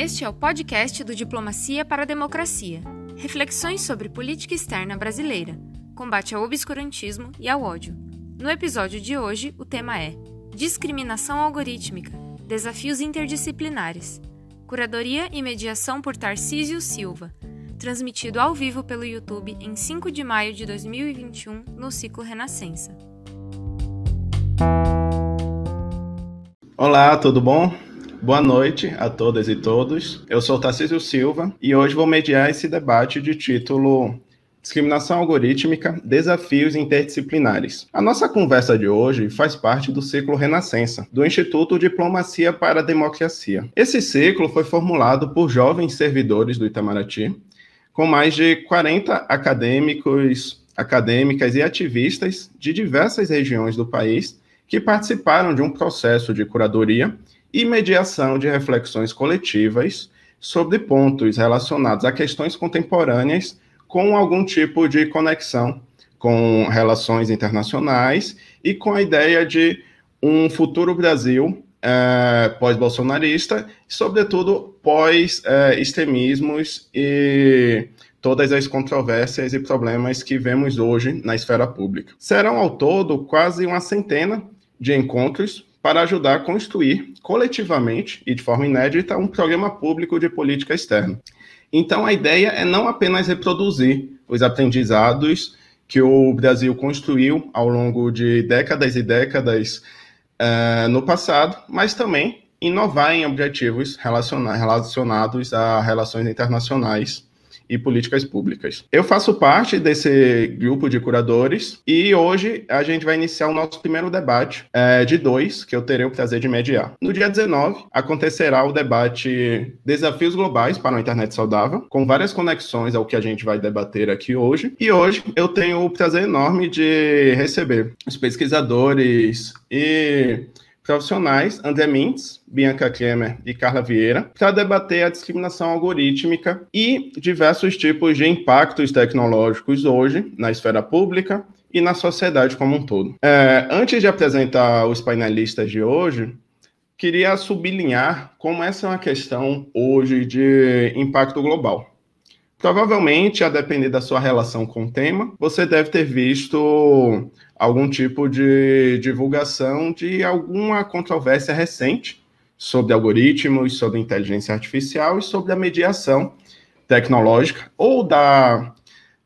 Este é o podcast do Diplomacia para a Democracia. Reflexões sobre política externa brasileira, combate ao obscurantismo e ao ódio. No episódio de hoje, o tema é Discriminação algorítmica, desafios interdisciplinares. Curadoria e mediação por Tarcísio Silva, transmitido ao vivo pelo YouTube em 5 de maio de 2021 no ciclo Renascença. Olá, tudo bom? Boa noite a todas e todos. Eu sou Tarcísio Silva e hoje vou mediar esse debate de título Discriminação algorítmica, desafios interdisciplinares. A nossa conversa de hoje faz parte do ciclo Renascença, do Instituto Diplomacia para a Democracia. Esse ciclo foi formulado por jovens servidores do Itamaraty, com mais de 40 acadêmicos, acadêmicas e ativistas de diversas regiões do país que participaram de um processo de curadoria e mediação de reflexões coletivas sobre pontos relacionados a questões contemporâneas com algum tipo de conexão com relações internacionais e com a ideia de um futuro Brasil é, pós-bolsonarista, sobretudo pós-extremismos e todas as controvérsias e problemas que vemos hoje na esfera pública. Serão ao todo quase uma centena de encontros para ajudar a construir coletivamente e de forma inédita um programa público de política externa. Então, a ideia é não apenas reproduzir os aprendizados que o Brasil construiu ao longo de décadas e décadas uh, no passado, mas também inovar em objetivos relacionados a relações internacionais e políticas públicas. Eu faço parte desse grupo de curadores e hoje a gente vai iniciar o nosso primeiro debate é, de dois, que eu terei o prazer de mediar. No dia 19, acontecerá o debate Desafios Globais para uma Internet Saudável, com várias conexões ao que a gente vai debater aqui hoje. E hoje eu tenho o prazer enorme de receber os pesquisadores e profissionais André Mintz, Bianca Kremer e Carla Vieira para debater a discriminação algorítmica e diversos tipos de impactos tecnológicos hoje na esfera pública e na sociedade como um todo. É, antes de apresentar os painelistas de hoje, queria sublinhar como essa é uma questão hoje de impacto global. Provavelmente, a depender da sua relação com o tema, você deve ter visto algum tipo de divulgação de alguma controvérsia recente sobre algoritmos, sobre inteligência artificial e sobre a mediação tecnológica ou da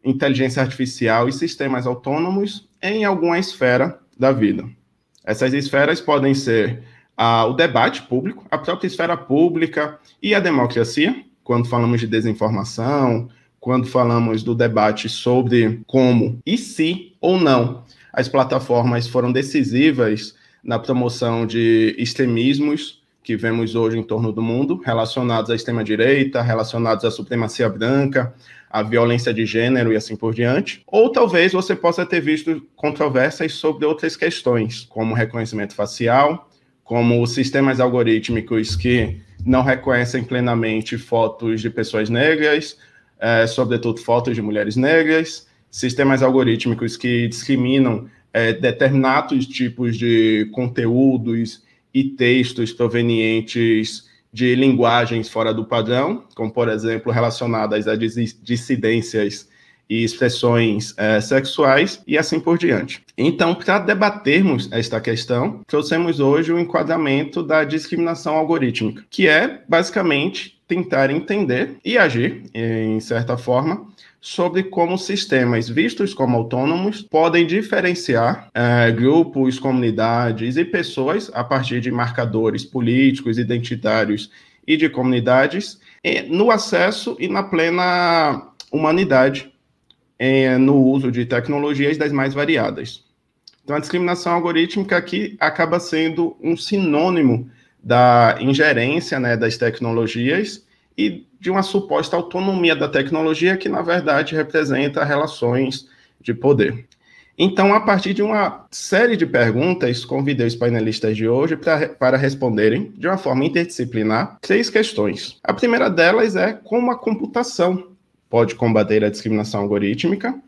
inteligência artificial e sistemas autônomos em alguma esfera da vida. Essas esferas podem ser ah, o debate público, a própria esfera pública e a democracia, quando falamos de desinformação, quando falamos do debate sobre como e se ou não as plataformas foram decisivas na promoção de extremismos que vemos hoje em torno do mundo, relacionados à extrema-direita, relacionados à supremacia branca, à violência de gênero e assim por diante. Ou talvez você possa ter visto controvérsias sobre outras questões, como reconhecimento facial, como sistemas algorítmicos que não reconhecem plenamente fotos de pessoas negras, é, sobretudo fotos de mulheres negras, sistemas algorítmicos que discriminam é, determinados tipos de conteúdos e textos provenientes de linguagens fora do padrão, como, por exemplo, relacionadas a dissidências e expressões é, sexuais e assim por diante. Então, para debatermos esta questão, trouxemos hoje o enquadramento da discriminação algorítmica, que é basicamente tentar entender e agir, em certa forma, sobre como sistemas vistos como autônomos podem diferenciar é, grupos, comunidades e pessoas a partir de marcadores políticos, identitários e de comunidades no acesso e na plena humanidade no uso de tecnologias das mais variadas. Então, a discriminação algorítmica aqui acaba sendo um sinônimo da ingerência né, das tecnologias e de uma suposta autonomia da tecnologia que, na verdade, representa relações de poder. Então, a partir de uma série de perguntas, convidei os painelistas de hoje pra, para responderem, de uma forma interdisciplinar, três questões. A primeira delas é como a computação pode combater a discriminação algorítmica,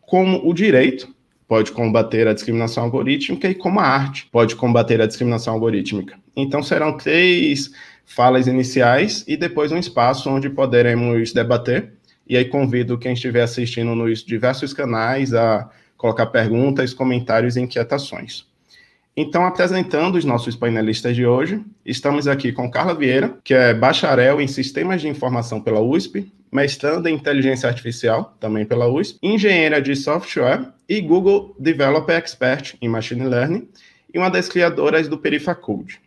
como o direito pode combater a discriminação algorítmica e como a arte pode combater a discriminação algorítmica. Então, serão três falas iniciais e depois um espaço onde poderemos debater. E aí convido quem estiver assistindo nos diversos canais a colocar perguntas, comentários e inquietações. Então, apresentando os nossos painelistas de hoje, estamos aqui com Carla Vieira, que é bacharel em Sistemas de Informação pela USP, mestrando em Inteligência Artificial, também pela USP, engenheira de software e Google Developer Expert em Machine Learning, e uma das criadoras do Perifacode.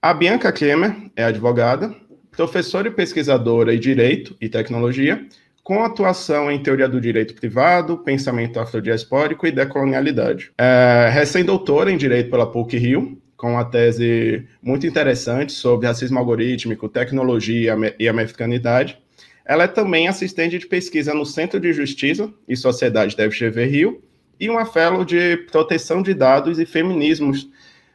A Bianca Kremer é advogada, professora e pesquisadora em Direito e Tecnologia, com atuação em teoria do direito privado, pensamento afrodiaspórico e decolonialidade. É recém-doutora em Direito pela PUC-Rio, com uma tese muito interessante sobre racismo algorítmico, tecnologia e americanidade. Ela é também assistente de pesquisa no Centro de Justiça e Sociedade da FGV Rio e uma fellow de proteção de dados e feminismos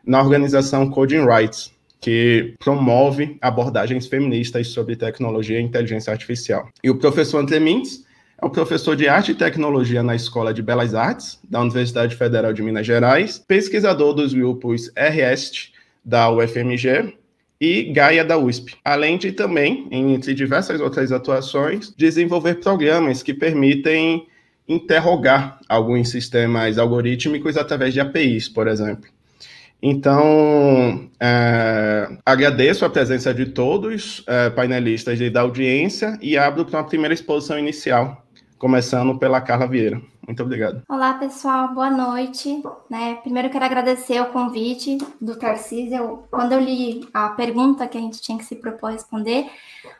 na organização Coding Rights, que promove abordagens feministas sobre tecnologia e inteligência artificial. E o professor André Mintz é o professor de arte e tecnologia na Escola de Belas Artes da Universidade Federal de Minas Gerais, pesquisador dos grupos REST da UFMG e Gaia da USP, além de também, entre diversas outras atuações, desenvolver programas que permitem interrogar alguns sistemas algorítmicos através de APIs, por exemplo. Então, é, agradeço a presença de todos é, painelistas e da audiência e abro para uma primeira exposição inicial, começando pela Carla Vieira. Muito obrigado. Olá, pessoal, boa noite. Né, primeiro quero agradecer o convite do Tarcísio. Quando eu li a pergunta que a gente tinha que se propor a responder,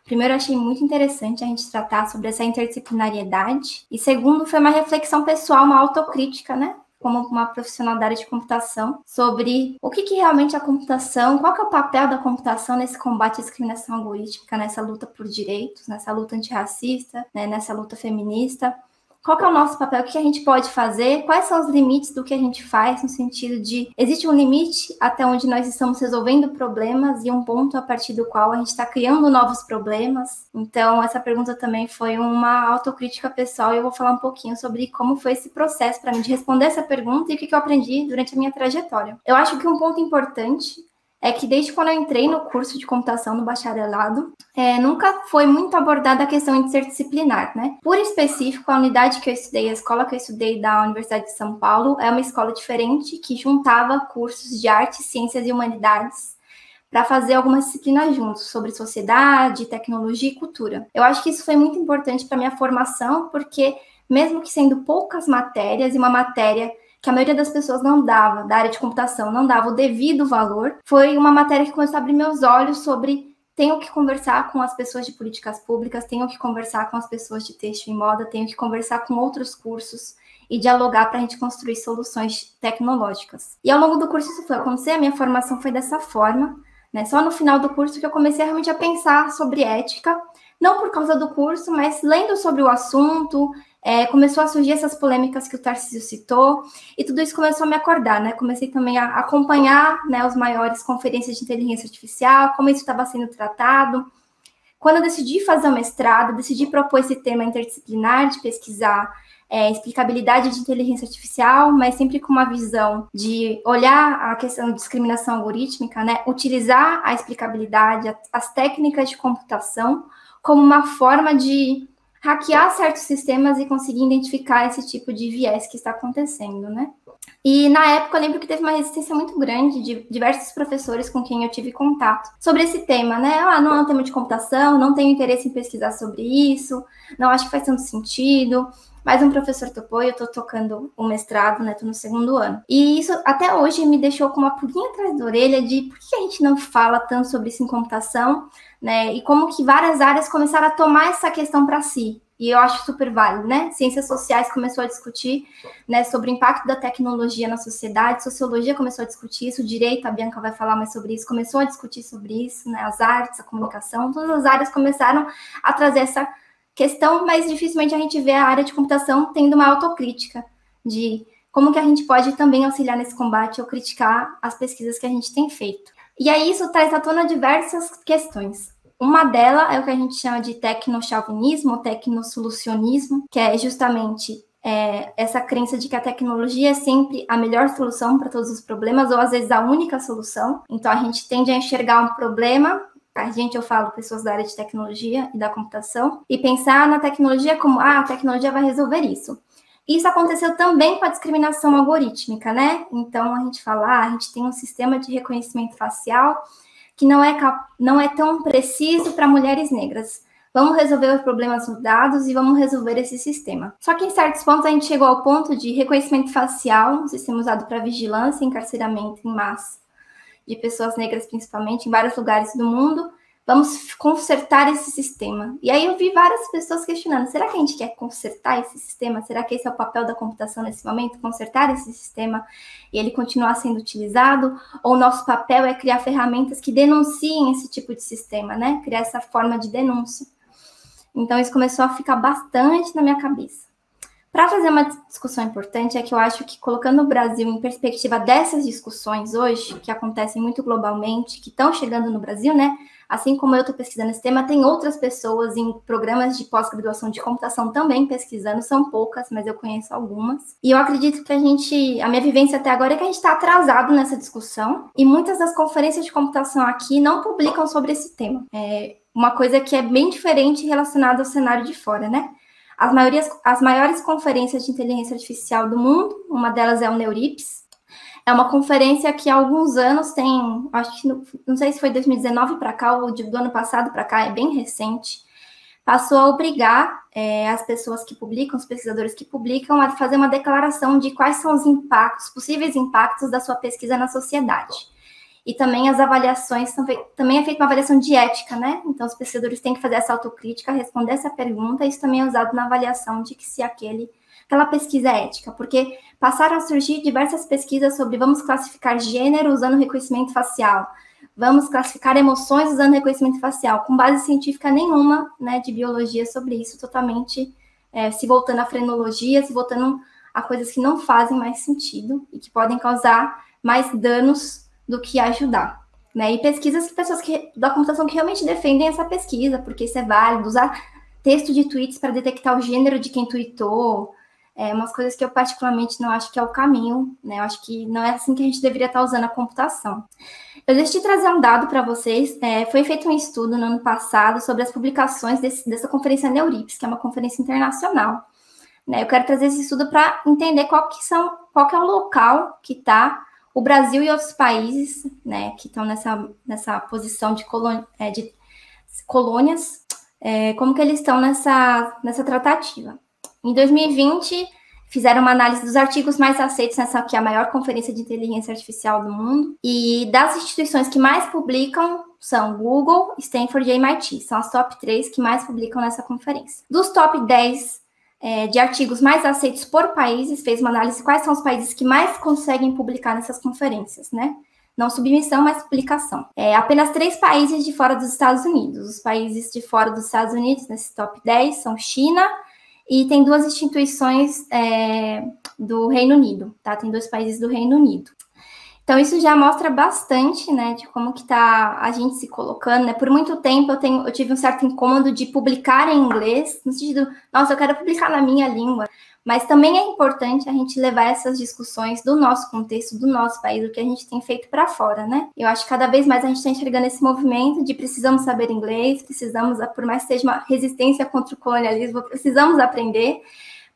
primeiro achei muito interessante a gente tratar sobre essa interdisciplinariedade. E segundo, foi uma reflexão pessoal, uma autocrítica, né? Como uma profissional da área de computação, sobre o que, que realmente é a computação, qual que é o papel da computação nesse combate à discriminação algorítmica, nessa luta por direitos, nessa luta antirracista, né, nessa luta feminista qual é o nosso papel, o que a gente pode fazer, quais são os limites do que a gente faz, no sentido de existe um limite até onde nós estamos resolvendo problemas e um ponto a partir do qual a gente está criando novos problemas. Então, essa pergunta também foi uma autocrítica pessoal e eu vou falar um pouquinho sobre como foi esse processo para mim de responder essa pergunta e o que eu aprendi durante a minha trajetória. Eu acho que um ponto importante é que desde quando eu entrei no curso de computação no bacharelado, é, nunca foi muito abordada a questão interdisciplinar, né? Por específico, a unidade que eu estudei, a escola que eu estudei da Universidade de São Paulo, é uma escola diferente que juntava cursos de artes, ciências e humanidades para fazer algumas disciplinas juntos sobre sociedade, tecnologia e cultura. Eu acho que isso foi muito importante para minha formação, porque mesmo que sendo poucas matérias e uma matéria que a maioria das pessoas não dava, da área de computação, não dava o devido valor, foi uma matéria que começou a abrir meus olhos sobre tenho que conversar com as pessoas de políticas públicas, tenho que conversar com as pessoas de texto e moda, tenho que conversar com outros cursos e dialogar para a gente construir soluções tecnológicas. E ao longo do curso isso foi acontecer, a minha formação foi dessa forma, né? Só no final do curso que eu comecei realmente a pensar sobre ética, não por causa do curso, mas lendo sobre o assunto, é, começou a surgir essas polêmicas que o Tarcísio citou, e tudo isso começou a me acordar, né? Comecei também a acompanhar né, os maiores conferências de inteligência artificial, como isso estava sendo tratado. Quando eu decidi fazer o mestrado, decidi propor esse tema interdisciplinar de pesquisar é, explicabilidade de inteligência artificial, mas sempre com uma visão de olhar a questão de discriminação algorítmica, né? Utilizar a explicabilidade, as técnicas de computação como uma forma de hackear certos sistemas e conseguir identificar esse tipo de viés que está acontecendo, né? E na época eu lembro que teve uma resistência muito grande de diversos professores com quem eu tive contato sobre esse tema, né? Ah, não é um tema de computação, não tenho interesse em pesquisar sobre isso, não acho que faz tanto sentido. Mas um professor topou e eu tô tocando o mestrado, né? Tô no segundo ano. E isso até hoje me deixou com uma pulguinha atrás da orelha de por que a gente não fala tanto sobre isso em computação, né? E como que várias áreas começaram a tomar essa questão para si. E eu acho super válido, né? Ciências sociais começou a discutir né, sobre o impacto da tecnologia na sociedade, sociologia começou a discutir isso, direito, a Bianca vai falar mais sobre isso, começou a discutir sobre isso, né? As artes, a comunicação, todas as áreas começaram a trazer essa questão, mas dificilmente a gente vê a área de computação tendo uma autocrítica de como que a gente pode também auxiliar nesse combate ou criticar as pesquisas que a gente tem feito. E aí isso traz à tona diversas questões. Uma delas é o que a gente chama de tecnochauvinismo, tecnosolucionismo, que é justamente é, essa crença de que a tecnologia é sempre a melhor solução para todos os problemas, ou às vezes a única solução. Então a gente tende a enxergar um problema a gente, eu falo, pessoas da área de tecnologia e da computação, e pensar na tecnologia como, ah, a tecnologia vai resolver isso. Isso aconteceu também com a discriminação algorítmica, né? Então, a gente fala, ah, a gente tem um sistema de reconhecimento facial que não é, não é tão preciso para mulheres negras. Vamos resolver os problemas dos dados e vamos resolver esse sistema. Só que em certos pontos a gente chegou ao ponto de reconhecimento facial, um sistema usado para vigilância e encarceramento em massa de pessoas negras, principalmente, em vários lugares do mundo, Vamos consertar esse sistema. E aí eu vi várias pessoas questionando: será que a gente quer consertar esse sistema? Será que esse é o papel da computação nesse momento? Consertar esse sistema e ele continuar sendo utilizado? Ou nosso papel é criar ferramentas que denunciem esse tipo de sistema, né? Criar essa forma de denúncia. Então isso começou a ficar bastante na minha cabeça. Para fazer uma discussão importante, é que eu acho que colocando o Brasil em perspectiva dessas discussões hoje, que acontecem muito globalmente, que estão chegando no Brasil, né? Assim como eu estou pesquisando esse tema, tem outras pessoas em programas de pós-graduação de computação também pesquisando, são poucas, mas eu conheço algumas. E eu acredito que a gente, a minha vivência até agora é que a gente está atrasado nessa discussão, e muitas das conferências de computação aqui não publicam sobre esse tema. É uma coisa que é bem diferente relacionada ao cenário de fora, né? As, maiorias, as maiores conferências de inteligência artificial do mundo, uma delas é o Neurips, é uma conferência que há alguns anos tem, acho que no, não sei se foi 2019 para cá ou do ano passado para cá, é bem recente, passou a obrigar é, as pessoas que publicam, os pesquisadores que publicam, a fazer uma declaração de quais são os impactos, possíveis impactos da sua pesquisa na sociedade e também as avaliações, também é feita uma avaliação de ética, né? Então, os pesquisadores têm que fazer essa autocrítica, responder essa pergunta, isso também é usado na avaliação de que se aquele, aquela pesquisa é ética, porque passaram a surgir diversas pesquisas sobre vamos classificar gênero usando reconhecimento facial, vamos classificar emoções usando reconhecimento facial, com base científica nenhuma, né, de biologia sobre isso, totalmente é, se voltando à frenologia, se voltando a coisas que não fazem mais sentido e que podem causar mais danos do que ajudar. Né? E pesquisas de pessoas que, da computação que realmente defendem essa pesquisa, porque isso é válido, usar texto de tweets para detectar o gênero de quem tweetou, é umas coisas que eu particularmente não acho que é o caminho, né? Eu acho que não é assim que a gente deveria estar usando a computação. Eu decidi trazer um dado para vocês. É, foi feito um estudo no ano passado sobre as publicações desse, dessa conferência Neurips, que é uma conferência internacional. Né? Eu quero trazer esse estudo para entender qual que são, qual que é o local que está o Brasil e outros países, né, que estão nessa, nessa posição de, colônia, é, de colônias, é, como que eles estão nessa, nessa tratativa. Em 2020, fizeram uma análise dos artigos mais aceitos nessa que é a maior conferência de inteligência artificial do mundo, e das instituições que mais publicam são Google, Stanford e MIT, são as top 3 que mais publicam nessa conferência. Dos top 10 é, de artigos mais aceitos por países, fez uma análise de quais são os países que mais conseguem publicar nessas conferências, né? Não submissão, mas publicação. É, apenas três países de fora dos Estados Unidos. Os países de fora dos Estados Unidos, nesse top 10, são China e tem duas instituições é, do Reino Unido, tá? Tem dois países do Reino Unido. Então, isso já mostra bastante, né, de como que tá a gente se colocando, né? Por muito tempo eu, tenho, eu tive um certo incômodo de publicar em inglês, no sentido, nossa, eu quero publicar na minha língua. Mas também é importante a gente levar essas discussões do nosso contexto, do nosso país, do que a gente tem feito para fora, né? Eu acho que cada vez mais a gente está enxergando esse movimento de precisamos saber inglês, precisamos, por mais que seja uma resistência contra o colonialismo, precisamos aprender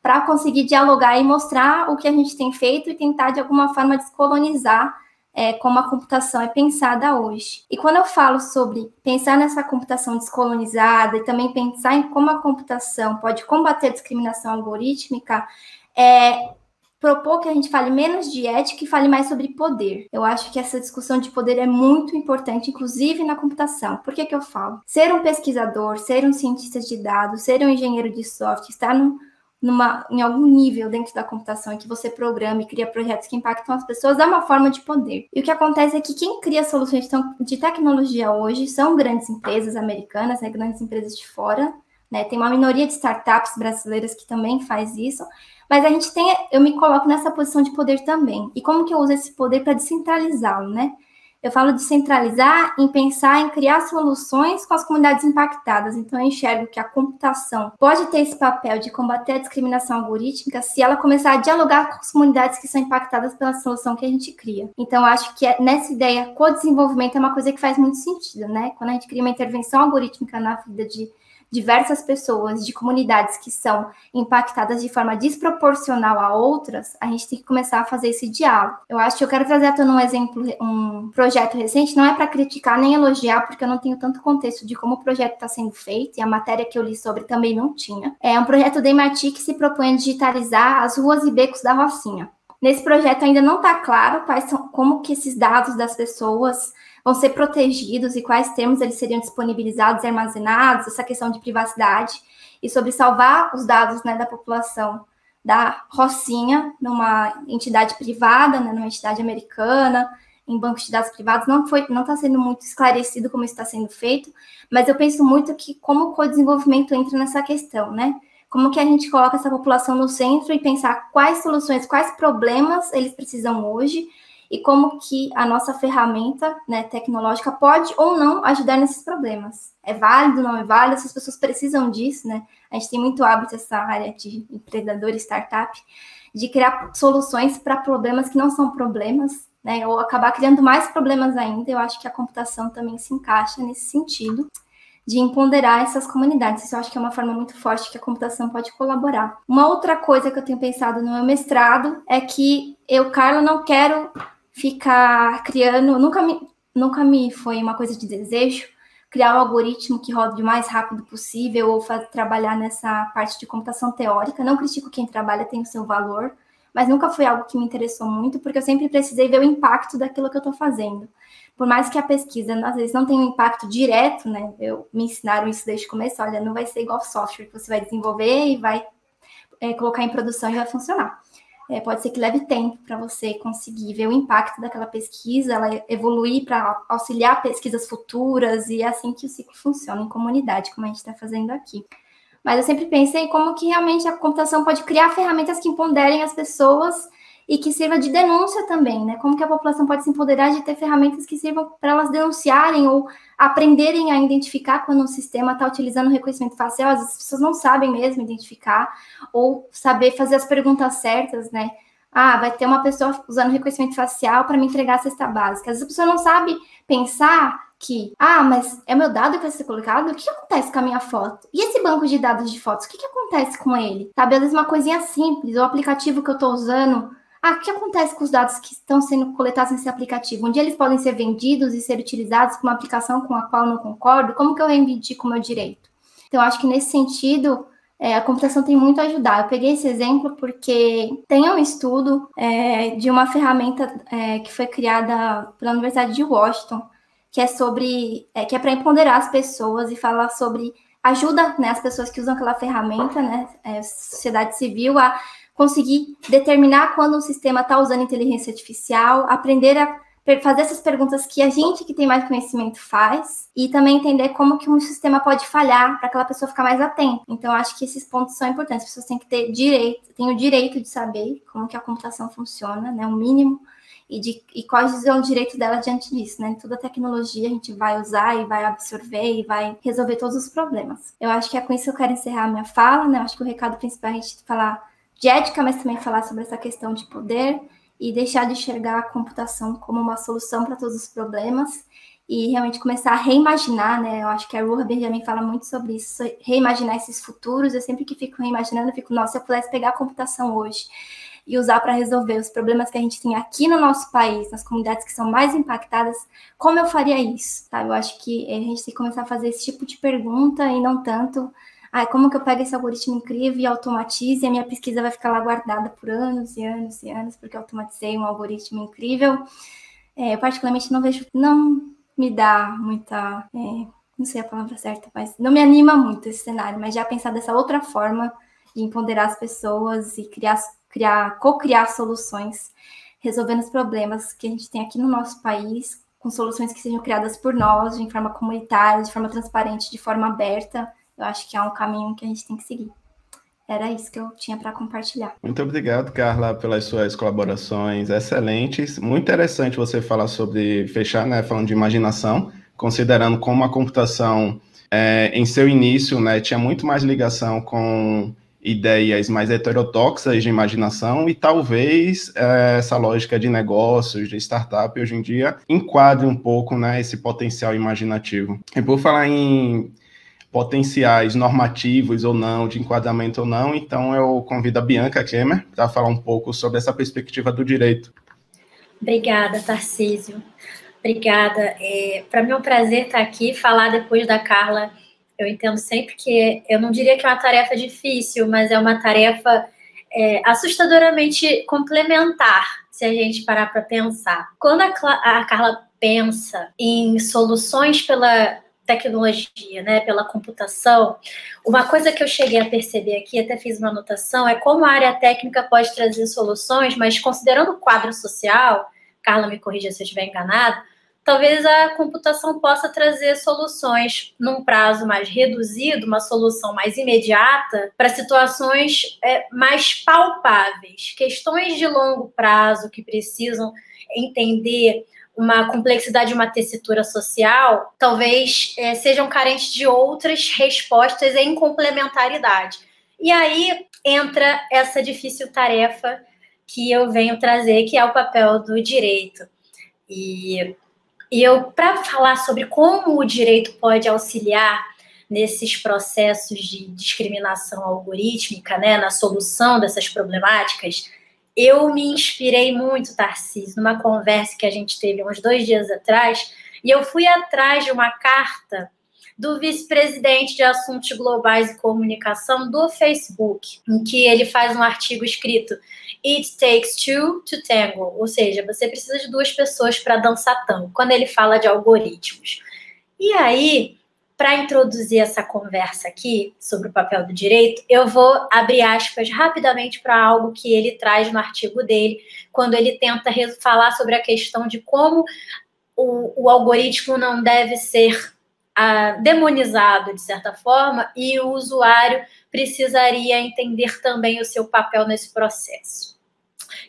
para conseguir dialogar e mostrar o que a gente tem feito e tentar, de alguma forma, descolonizar é, como a computação é pensada hoje. E quando eu falo sobre pensar nessa computação descolonizada e também pensar em como a computação pode combater a discriminação algorítmica, é propor que a gente fale menos de ética e fale mais sobre poder. Eu acho que essa discussão de poder é muito importante, inclusive na computação. Por que, que eu falo? Ser um pesquisador, ser um cientista de dados, ser um engenheiro de software, estar no numa, em algum nível dentro da computação em que você programa e cria projetos que impactam as pessoas, é uma forma de poder. E o que acontece é que quem cria soluções de tecnologia hoje são grandes empresas americanas, né, grandes empresas de fora, né, tem uma minoria de startups brasileiras que também faz isso, mas a gente tem, eu me coloco nessa posição de poder também. E como que eu uso esse poder para descentralizá-lo, né? Eu falo de centralizar em pensar em criar soluções com as comunidades impactadas. Então, eu enxergo que a computação pode ter esse papel de combater a discriminação algorítmica se ela começar a dialogar com as comunidades que são impactadas pela solução que a gente cria. Então, acho que é, nessa ideia, co-desenvolvimento é uma coisa que faz muito sentido, né? Quando a gente cria uma intervenção algorítmica na vida de diversas pessoas de comunidades que são impactadas de forma desproporcional a outras, a gente tem que começar a fazer esse diálogo. Eu acho que eu quero trazer tona um exemplo, um projeto recente, não é para criticar nem elogiar, porque eu não tenho tanto contexto de como o projeto está sendo feito, e a matéria que eu li sobre também não tinha. É um projeto da Emati que se propõe a digitalizar as ruas e becos da Rocinha. Nesse projeto ainda não está claro quais são, como que esses dados das pessoas vão ser protegidos e quais termos eles seriam disponibilizados e armazenados, essa questão de privacidade e sobre salvar os dados né, da população da Rocinha numa entidade privada, né, numa entidade americana, em bancos de dados privados, não foi, não está sendo muito esclarecido como está sendo feito, mas eu penso muito que como o co-desenvolvimento entra nessa questão, né? Como que a gente coloca essa população no centro e pensar quais soluções, quais problemas eles precisam hoje e como que a nossa ferramenta né, tecnológica pode ou não ajudar nesses problemas. É válido, não é válido, essas pessoas precisam disso, né? A gente tem muito hábito essa área de empreendedor e startup, de criar soluções para problemas que não são problemas, né? Ou acabar criando mais problemas ainda. Eu acho que a computação também se encaixa nesse sentido de empoderar essas comunidades. Isso eu acho que é uma forma muito forte que a computação pode colaborar. Uma outra coisa que eu tenho pensado no meu mestrado é que eu, Carla, não quero ficar criando, nunca me, nunca me foi uma coisa de desejo, criar um algoritmo que rode o mais rápido possível ou fazer, trabalhar nessa parte de computação teórica. Não critico quem trabalha, tem o seu valor, mas nunca foi algo que me interessou muito, porque eu sempre precisei ver o impacto daquilo que eu estou fazendo. Por mais que a pesquisa, às vezes, não tenha um impacto direto, né? Eu, me ensinaram isso desde o começo, olha, não vai ser igual software que você vai desenvolver e vai é, colocar em produção e vai funcionar é, pode ser que leve tempo para você conseguir ver o impacto daquela pesquisa, ela evoluir para auxiliar pesquisas futuras, e é assim que o ciclo funciona em comunidade, como a gente está fazendo aqui. Mas eu sempre pensei como que realmente a computação pode criar ferramentas que empoderem as pessoas e que sirva de denúncia também, né? Como que a população pode se empoderar de ter ferramentas que sirvam para elas denunciarem ou aprenderem a identificar quando um sistema está utilizando reconhecimento facial, as pessoas não sabem mesmo identificar, ou saber fazer as perguntas certas, né? Ah, vai ter uma pessoa usando reconhecimento facial para me entregar a cesta básica. Às vezes a pessoa não sabe pensar que, ah, mas é meu dado que vai ser colocado? O que acontece com a minha foto? E esse banco de dados de fotos, o que, que acontece com ele? Sabe, às vezes uma coisinha simples, o aplicativo que eu estou usando ah, o que acontece com os dados que estão sendo coletados nesse aplicativo? Dia eles podem ser vendidos e ser utilizados com uma aplicação com a qual não concordo? Como que eu reivindico o meu direito? Então, acho que nesse sentido, é, a computação tem muito a ajudar. Eu peguei esse exemplo porque tem um estudo é, de uma ferramenta é, que foi criada pela Universidade de Washington, que é sobre, é, que é para empoderar as pessoas e falar sobre ajuda né, as pessoas que usam aquela ferramenta, né, é, sociedade civil, a conseguir determinar quando um sistema está usando inteligência artificial, aprender a fazer essas perguntas que a gente que tem mais conhecimento faz e também entender como que um sistema pode falhar para aquela pessoa ficar mais atenta. Então acho que esses pontos são importantes. As pessoas têm que ter direito, têm o direito de saber como que a computação funciona, né, o mínimo e de e quais são os direitos dela diante disso, né? Toda a tecnologia a gente vai usar e vai absorver e vai resolver todos os problemas. Eu acho que é com isso que eu quero encerrar a minha fala, né? Eu acho que o recado principal é a gente falar de ética, mas também falar sobre essa questão de poder e deixar de enxergar a computação como uma solução para todos os problemas e realmente começar a reimaginar, né? Eu acho que a Ruha Benjamin fala muito sobre isso, reimaginar esses futuros. Eu sempre que fico reimaginando, fico, nossa, se eu pudesse pegar a computação hoje e usar para resolver os problemas que a gente tem aqui no nosso país, nas comunidades que são mais impactadas, como eu faria isso? Tá? Eu acho que a gente tem que começar a fazer esse tipo de pergunta e não tanto ah, como que eu pego esse algoritmo incrível e automatize e a minha pesquisa vai ficar lá guardada por anos e anos e anos, porque eu automatizei um algoritmo incrível. É, eu particularmente não vejo, não me dá muita, é, não sei a palavra certa, mas não me anima muito esse cenário, mas já pensar dessa outra forma de empoderar as pessoas e criar, criar, co-criar soluções, resolvendo os problemas que a gente tem aqui no nosso país, com soluções que sejam criadas por nós, de forma comunitária, de forma transparente, de forma aberta, eu acho que é um caminho que a gente tem que seguir. era isso que eu tinha para compartilhar. Muito obrigado, Carla, pelas suas colaborações excelentes. Muito interessante você falar sobre fechar, né, falando de imaginação, considerando como a computação é, em seu início, né, tinha muito mais ligação com ideias mais heterodoxas de imaginação e talvez é, essa lógica de negócios, de startup, hoje em dia, enquadre um pouco né, esse potencial imaginativo. E por falar em potenciais normativos ou não, de enquadramento ou não, então eu convido a Bianca Kemer para falar um pouco sobre essa perspectiva do direito. Obrigada, Tarcísio. Obrigada. É, Para mim é um prazer estar aqui, falar depois da Carla. Eu entendo sempre que eu não diria que é uma tarefa difícil, mas é uma tarefa é, assustadoramente complementar, se a gente parar para pensar. Quando a, a Carla pensa em soluções pela tecnologia, né, pela computação, uma coisa que eu cheguei a perceber aqui, até fiz uma anotação, é como a área técnica pode trazer soluções, mas considerando o quadro social, Carla me corrija se eu estiver enganado, talvez a computação possa trazer soluções num prazo mais reduzido, uma solução mais imediata para situações é, mais palpáveis, questões de longo prazo que precisam entender uma complexidade, uma tessitura social, talvez é, sejam carentes de outras respostas em complementaridade. E aí entra essa difícil tarefa que eu venho trazer, que é o papel do direito. E e eu, para falar sobre como o direito pode auxiliar nesses processos de discriminação algorítmica, né, na solução dessas problemáticas, eu me inspirei muito, Tarcísio, numa conversa que a gente teve uns dois dias atrás, e eu fui atrás de uma carta do vice-presidente de assuntos globais e comunicação do Facebook, em que ele faz um artigo escrito It takes two to tango, ou seja, você precisa de duas pessoas para dançar tango, quando ele fala de algoritmos. E aí, para introduzir essa conversa aqui sobre o papel do direito, eu vou abrir aspas rapidamente para algo que ele traz no artigo dele, quando ele tenta falar sobre a questão de como o, o algoritmo não deve ser uh, demonizado de certa forma e o usuário precisaria entender também o seu papel nesse processo.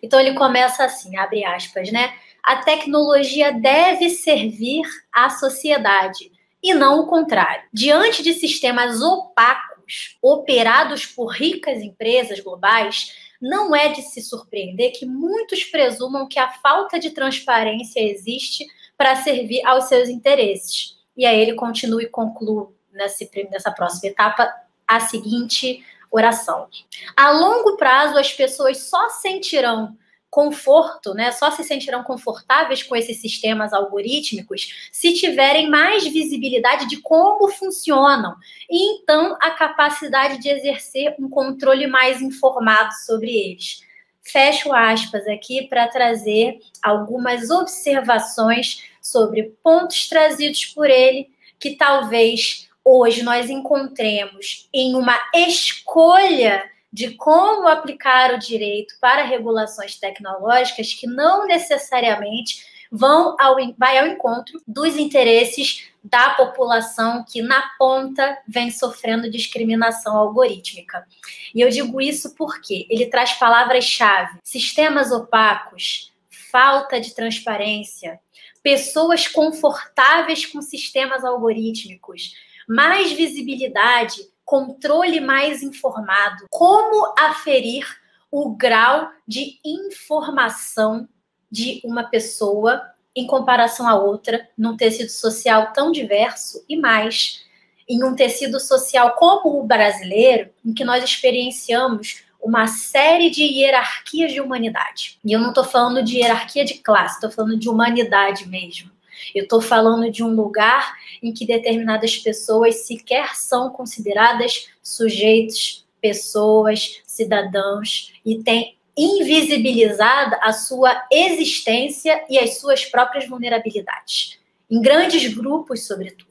Então ele começa assim, abre aspas, né? A tecnologia deve servir à sociedade e não o contrário. Diante de sistemas opacos operados por ricas empresas globais, não é de se surpreender que muitos presumam que a falta de transparência existe para servir aos seus interesses. E aí ele continua e conclui nessa, próxima etapa a seguinte oração. A longo prazo, as pessoas só sentirão conforto, né? Só se sentirão confortáveis com esses sistemas algorítmicos se tiverem mais visibilidade de como funcionam e então a capacidade de exercer um controle mais informado sobre eles. Fecho aspas aqui para trazer algumas observações sobre pontos trazidos por ele que talvez hoje nós encontremos em uma escolha de como aplicar o direito para regulações tecnológicas que não necessariamente vão ao, vai ao encontro dos interesses da população que na ponta vem sofrendo discriminação algorítmica. E eu digo isso porque ele traz palavras-chave: sistemas opacos, falta de transparência, pessoas confortáveis com sistemas algorítmicos, mais visibilidade, controle mais informado, como aferir o grau de informação de uma pessoa em comparação a outra num tecido social tão diverso e mais em um tecido social como o brasileiro, em que nós experienciamos uma série de hierarquias de humanidade. E eu não estou falando de hierarquia de classe, estou falando de humanidade mesmo. Eu estou falando de um lugar em que determinadas pessoas sequer são consideradas sujeitos, pessoas, cidadãos, e tem invisibilizada a sua existência e as suas próprias vulnerabilidades. Em grandes grupos, sobretudo.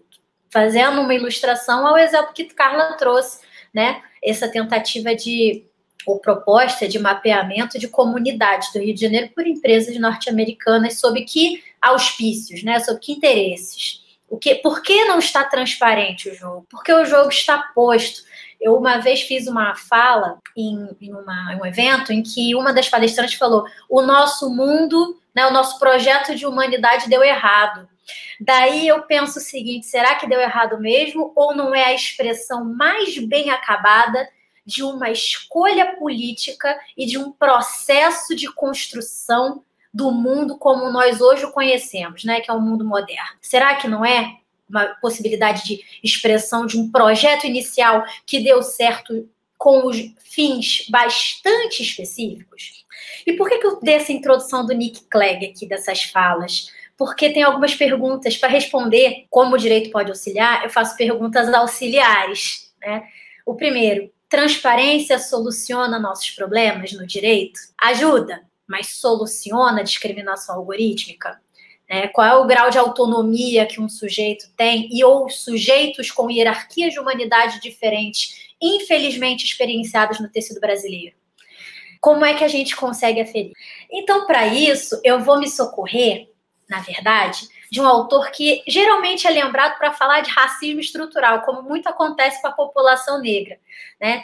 Fazendo uma ilustração ao exemplo que Carla trouxe, né? Essa tentativa de ou proposta de mapeamento de comunidades do Rio de Janeiro por empresas norte-americanas sob que auspícios, né? Sob que interesses? O que, por que não está transparente o jogo? Porque o jogo está posto. Eu uma vez fiz uma fala em, em, uma, em um evento em que uma das palestrantes falou: o nosso mundo, né, o nosso projeto de humanidade deu errado. Daí eu penso o seguinte: será que deu errado mesmo? Ou não é a expressão mais bem acabada de uma escolha política e de um processo de construção do mundo como nós hoje o conhecemos, né? Que é o mundo moderno. Será que não é uma possibilidade de expressão de um projeto inicial que deu certo com os fins bastante específicos? E por que, que eu dei essa introdução do Nick Clegg aqui dessas falas? Porque tem algumas perguntas para responder como o direito pode auxiliar, eu faço perguntas auxiliares. Né? O primeiro, transparência soluciona nossos problemas no direito? Ajuda mas soluciona a discriminação algorítmica? Né? Qual é o grau de autonomia que um sujeito tem e ou sujeitos com hierarquias de humanidade diferentes, infelizmente experienciadas no tecido brasileiro? Como é que a gente consegue aferir? Então, para isso, eu vou me socorrer, na verdade, de um autor que geralmente é lembrado para falar de racismo estrutural, como muito acontece com a população negra. Né?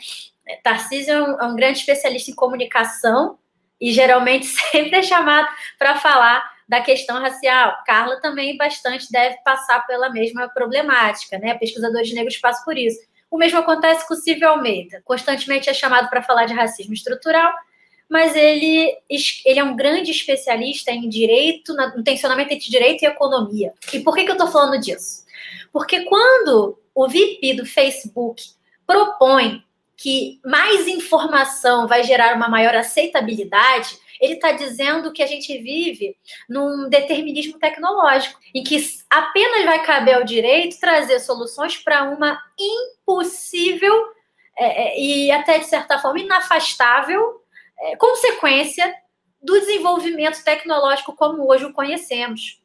Tarcísio é um, é um grande especialista em comunicação e geralmente sempre é chamado para falar da questão racial. Carla também bastante deve passar pela mesma problemática, né? Pesquisadores negros passam por isso. O mesmo acontece com o Silvio Almeida. Constantemente é chamado para falar de racismo estrutural, mas ele, ele é um grande especialista em direito, no tensionamento entre direito e economia. E por que, que eu estou falando disso? Porque quando o VP do Facebook propõe que mais informação vai gerar uma maior aceitabilidade, ele está dizendo que a gente vive num determinismo tecnológico, em que apenas vai caber ao direito trazer soluções para uma impossível é, é, e até, de certa forma, inafastável é, consequência do desenvolvimento tecnológico como hoje o conhecemos.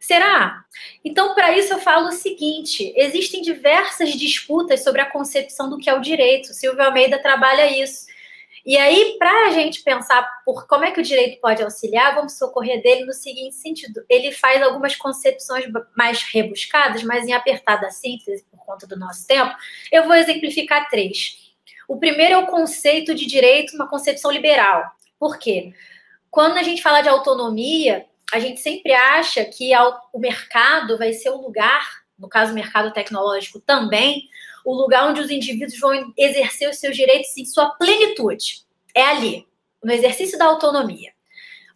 Será? Então, para isso, eu falo o seguinte: existem diversas disputas sobre a concepção do que é o direito. Silvio Almeida trabalha isso. E aí, para a gente pensar por como é que o direito pode auxiliar, vamos socorrer dele no seguinte sentido: ele faz algumas concepções mais rebuscadas, mas em apertada síntese, por conta do nosso tempo, eu vou exemplificar três. O primeiro é o conceito de direito, uma concepção liberal. Por quê? Quando a gente fala de autonomia, a gente sempre acha que o mercado vai ser o lugar, no caso o mercado tecnológico também, o lugar onde os indivíduos vão exercer os seus direitos em sua plenitude. É ali, no exercício da autonomia.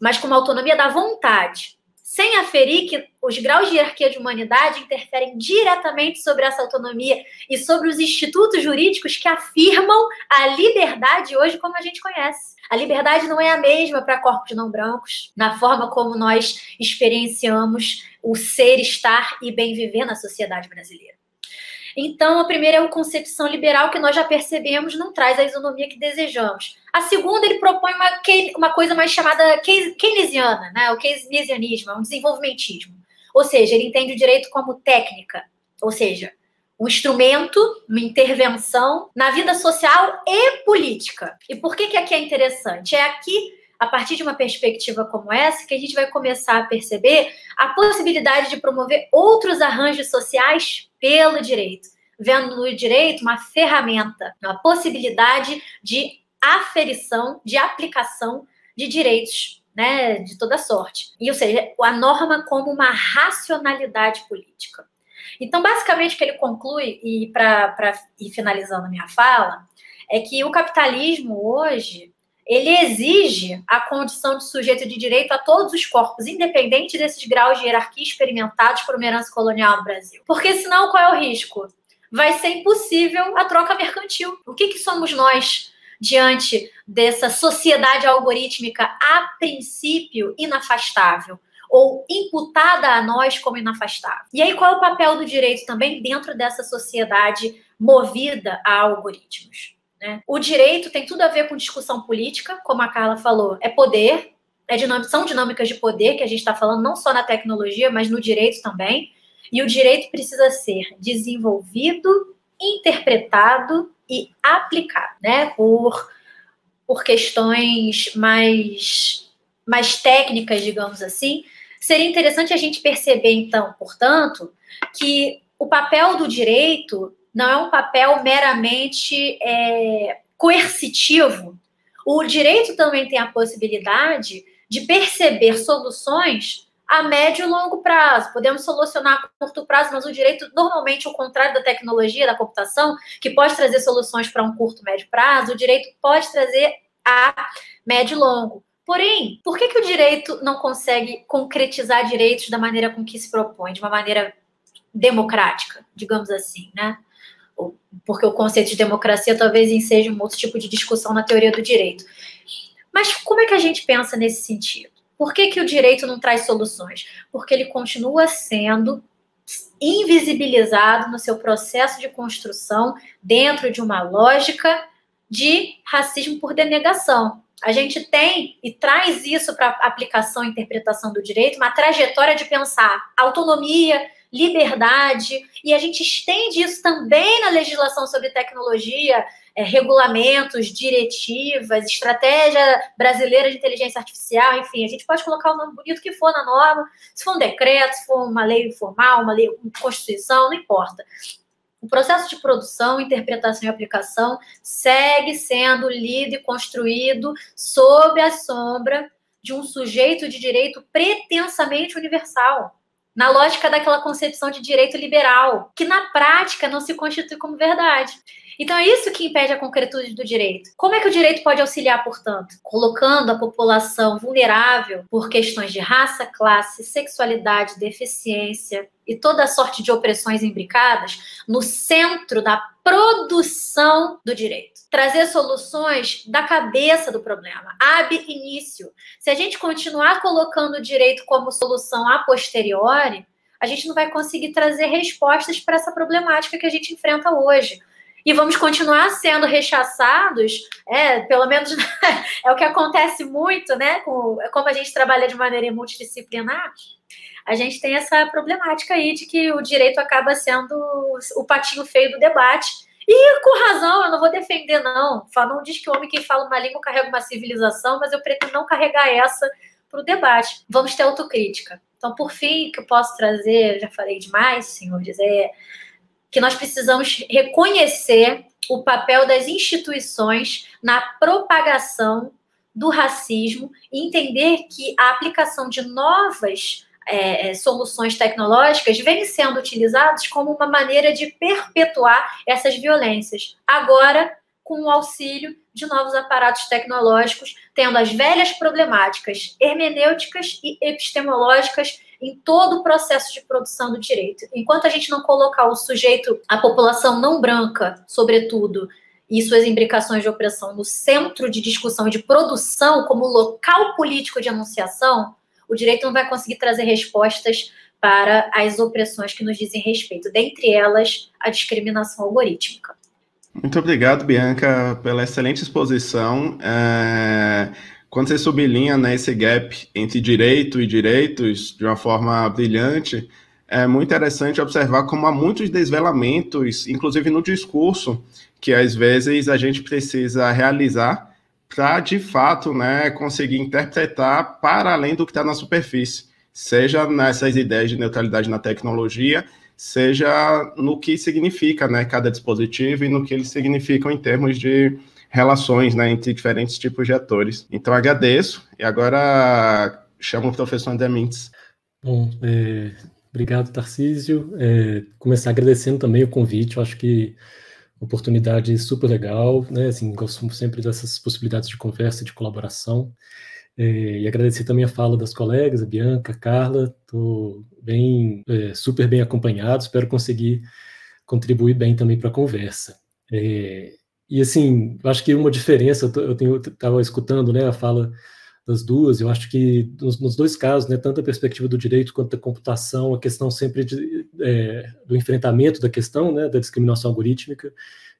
Mas com uma autonomia da vontade, sem aferir que os graus de hierarquia de humanidade interferem diretamente sobre essa autonomia e sobre os institutos jurídicos que afirmam a liberdade hoje como a gente conhece. A liberdade não é a mesma para corpos não brancos, na forma como nós experienciamos o ser, estar e bem viver na sociedade brasileira. Então, a primeira é a concepção liberal que nós já percebemos não traz a isonomia que desejamos. A segunda, ele propõe uma, uma coisa mais chamada keynesiana, né? o keynesianismo, é um desenvolvimentismo. Ou seja, ele entende o direito como técnica, ou seja, um instrumento, uma intervenção na vida social e política. E por que, que aqui é interessante? É aqui, a partir de uma perspectiva como essa, que a gente vai começar a perceber a possibilidade de promover outros arranjos sociais pelo direito, vendo no direito uma ferramenta, uma possibilidade de aferição, de aplicação de direitos né, de toda sorte. E, ou seja, a norma como uma racionalidade política. Então, basicamente, o que ele conclui, e para ir finalizando a minha fala, é que o capitalismo hoje ele exige a condição de sujeito de direito a todos os corpos, independente desses graus de hierarquia experimentados por uma herança colonial no Brasil. Porque senão, qual é o risco? Vai ser impossível a troca mercantil. O que, que somos nós diante dessa sociedade algorítmica a princípio inafastável? ou imputada a nós como inafastável. E aí, qual é o papel do direito também dentro dessa sociedade movida a algoritmos? Né? O direito tem tudo a ver com discussão política, como a Carla falou, é poder, é dinâmica, são dinâmicas de poder que a gente está falando não só na tecnologia, mas no direito também. E o direito precisa ser desenvolvido, interpretado e aplicado, né? Por, por questões mais, mais técnicas, digamos assim, Seria interessante a gente perceber, então, portanto, que o papel do direito não é um papel meramente é, coercitivo. O direito também tem a possibilidade de perceber soluções a médio e longo prazo. Podemos solucionar a curto prazo, mas o direito, normalmente, o contrário da tecnologia, da computação, que pode trazer soluções para um curto, médio prazo, o direito pode trazer a médio e longo. Porém, por que, que o direito não consegue concretizar direitos da maneira com que se propõe, de uma maneira democrática, digamos assim, né? Porque o conceito de democracia talvez enseja um outro tipo de discussão na teoria do direito. Mas como é que a gente pensa nesse sentido? Por que, que o direito não traz soluções? Porque ele continua sendo invisibilizado no seu processo de construção dentro de uma lógica de racismo por denegação. A gente tem e traz isso para aplicação e interpretação do direito, uma trajetória de pensar autonomia, liberdade, e a gente estende isso também na legislação sobre tecnologia, é, regulamentos, diretivas, estratégia brasileira de inteligência artificial, enfim, a gente pode colocar o nome bonito que for na norma, se for um decreto, se for uma lei formal, uma lei, uma constituição, não importa. O processo de produção, interpretação e aplicação segue sendo lido e construído sob a sombra de um sujeito de direito pretensamente universal na lógica daquela concepção de direito liberal, que na prática não se constitui como verdade. Então é isso que impede a concretude do direito. Como é que o direito pode auxiliar, portanto? Colocando a população vulnerável por questões de raça, classe, sexualidade, deficiência e toda sorte de opressões imbricadas no centro da produção do direito. Trazer soluções da cabeça do problema, ab início. Se a gente continuar colocando o direito como solução a posteriori, a gente não vai conseguir trazer respostas para essa problemática que a gente enfrenta hoje e vamos continuar sendo rechaçados, é, pelo menos é o que acontece muito, né? Com, como a gente trabalha de maneira multidisciplinar, a gente tem essa problemática aí de que o direito acaba sendo o patinho feio do debate. E com razão, eu não vou defender, não. Não diz que o homem que fala uma língua carrega uma civilização, mas eu pretendo não carregar essa para o debate. Vamos ter autocrítica. Então, por fim, que eu posso trazer, já falei demais, senhores, é que nós precisamos reconhecer o papel das instituições na propagação do racismo e entender que a aplicação de novas é, é, soluções tecnológicas vem sendo utilizadas como uma maneira de perpetuar essas violências. Agora, com o auxílio de novos aparatos tecnológicos, tendo as velhas problemáticas hermenêuticas e epistemológicas em todo o processo de produção do direito. Enquanto a gente não colocar o sujeito, a população não branca, sobretudo, e suas imbricações de opressão no centro de discussão e de produção, como local político de anunciação, o direito não vai conseguir trazer respostas para as opressões que nos dizem respeito, dentre elas a discriminação algorítmica. Muito obrigado, Bianca, pela excelente exposição. É quando você sublinha né, esse gap entre direito e direitos de uma forma brilhante, é muito interessante observar como há muitos desvelamentos, inclusive no discurso, que às vezes a gente precisa realizar para, de fato, né, conseguir interpretar para além do que está na superfície, seja nessas ideias de neutralidade na tecnologia, seja no que significa né, cada dispositivo e no que eles significam em termos de relações né, entre diferentes tipos de atores. Então, agradeço e agora chamo o professor André Mintz. Bom, é, obrigado, Tarcísio. É, começar agradecendo também o convite, eu acho que oportunidade super legal, né? Assim, gosto sempre dessas possibilidades de conversa, de colaboração. É, e agradecer também a fala das colegas, a Bianca, a Carla, estou bem, é, super bem acompanhado, espero conseguir contribuir bem também para a conversa. É, e assim, eu acho que uma diferença, eu estava escutando, né, a fala das duas, eu acho que nos, nos, dois casos, né, tanto a perspectiva do direito quanto da computação, a questão sempre de, é, do enfrentamento da questão, né, da discriminação algorítmica,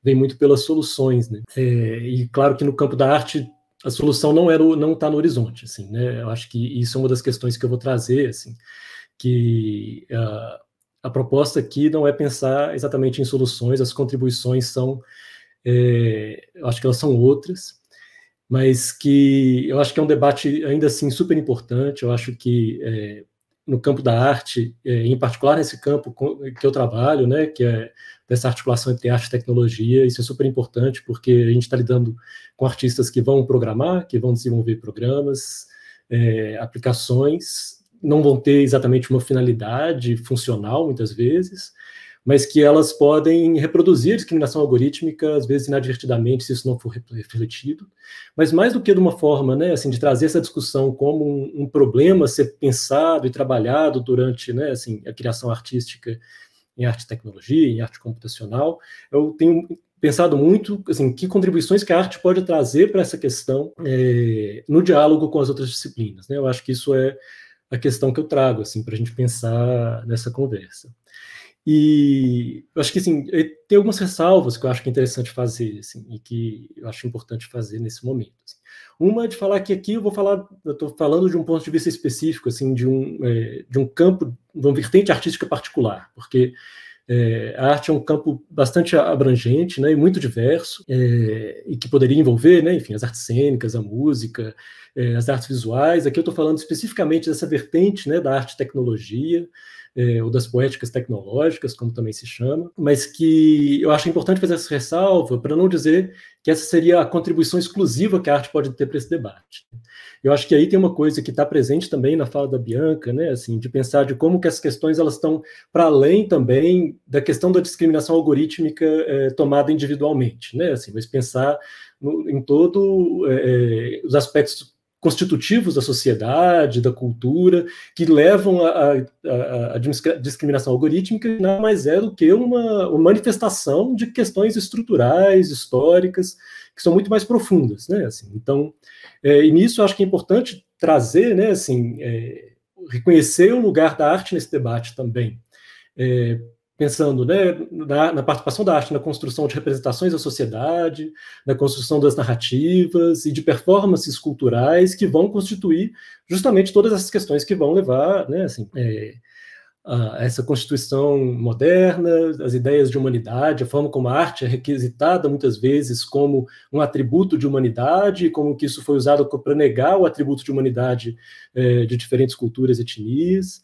vem muito pelas soluções, né, é, e claro que no campo da arte a solução não era não está no horizonte, assim, né, eu acho que isso é uma das questões que eu vou trazer, assim, que a, a proposta aqui não é pensar exatamente em soluções, as contribuições são é, acho que elas são outras, mas que eu acho que é um debate ainda assim super importante. Eu acho que é, no campo da arte, é, em particular nesse campo que eu trabalho, né, que é dessa articulação entre arte e tecnologia, isso é super importante, porque a gente está lidando com artistas que vão programar, que vão desenvolver programas, é, aplicações, não vão ter exatamente uma finalidade funcional, muitas vezes, mas que elas podem reproduzir discriminação algorítmica, às vezes inadvertidamente, se isso não for refletido. Mas mais do que de uma forma, né, assim, de trazer essa discussão como um, um problema a ser pensado e trabalhado durante, né, assim, a criação artística em arte e tecnologia, em arte computacional, eu tenho pensado muito, assim, que contribuições que a arte pode trazer para essa questão é, no diálogo com as outras disciplinas. Né? Eu acho que isso é a questão que eu trago, assim, para a gente pensar nessa conversa. E eu acho que assim, tem algumas ressalvas que eu acho que é interessante fazer, assim, e que eu acho importante fazer nesse momento. Assim. Uma é de falar que aqui eu vou falar, eu estou falando de um ponto de vista específico, assim, de um, é, de um campo, de uma vertente artística particular, porque é, a arte é um campo bastante abrangente né, e muito diverso, é, e que poderia envolver, né, enfim, as artes cênicas, a música, é, as artes visuais. Aqui eu estou falando especificamente dessa vertente né, da arte e tecnologia, é, ou das poéticas tecnológicas, como também se chama, mas que eu acho importante fazer essa ressalva para não dizer que essa seria a contribuição exclusiva que a arte pode ter para esse debate. Eu acho que aí tem uma coisa que está presente também na fala da Bianca, né, assim, de pensar de como que essas questões elas estão para além também da questão da discriminação algorítmica é, tomada individualmente, né, assim, mas pensar no, em todo é, os aspectos constitutivos da sociedade, da cultura, que levam à discriminação algorítmica, nada mais é do que uma, uma, manifestação de questões estruturais, históricas, que são muito mais profundas, né? Assim, então, é, e nisso acho que é importante trazer, né? Assim, é, reconhecer o lugar da arte nesse debate também. É, pensando né, na, na, participação da arte na construção de representações da sociedade, na construção das narrativas e de performances culturais que vão constituir justamente todas essas questões que vão levar né, assim, é, a essa constituição moderna, as ideias de humanidade, a forma como a arte é requisitada muitas vezes como um atributo de humanidade, como que isso foi usado para negar o atributo de humanidade é, de diferentes culturas e etnias.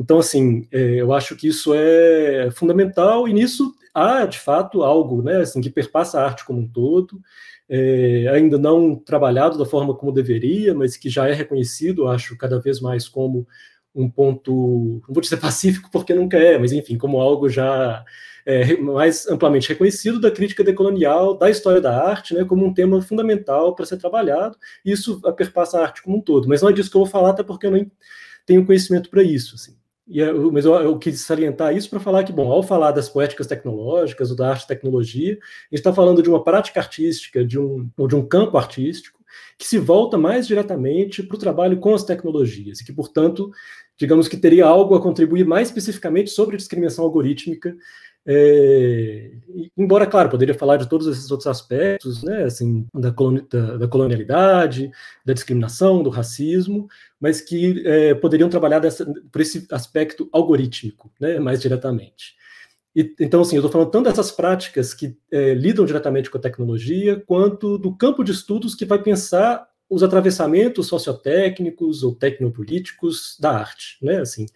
Então, assim, é, eu acho que isso é fundamental e nisso há, de fato, algo né, assim, que perpassa a arte como um todo, é, ainda não trabalhado da forma como deveria, mas que já é reconhecido, acho, cada vez mais como um ponto, não vou dizer pacífico porque nunca é, mas enfim, como algo já é, mais amplamente reconhecido da crítica decolonial, da história da arte, né, como um tema fundamental para ser trabalhado, e isso perpassa a arte como um todo. Mas não é disso que eu vou falar, até porque eu não tenho conhecimento para isso. Assim. E eu, mas eu, eu quis salientar isso para falar que, bom, ao falar das poéticas tecnológicas ou da arte tecnologia, está falando de uma prática artística, de um, ou de um campo artístico, que se volta mais diretamente para o trabalho com as tecnologias, e que, portanto, digamos que teria algo a contribuir mais especificamente sobre discriminação algorítmica é, embora, claro, poderia falar de todos esses outros aspectos, né, assim, da, da, da colonialidade, da discriminação, do racismo, mas que é, poderiam trabalhar dessa, por esse aspecto algorítmico, né, mais diretamente. E, então, assim, eu estou falando tanto dessas práticas que é, lidam diretamente com a tecnologia, quanto do campo de estudos que vai pensar os atravessamentos sociotécnicos ou tecnopolíticos da arte, né, assim,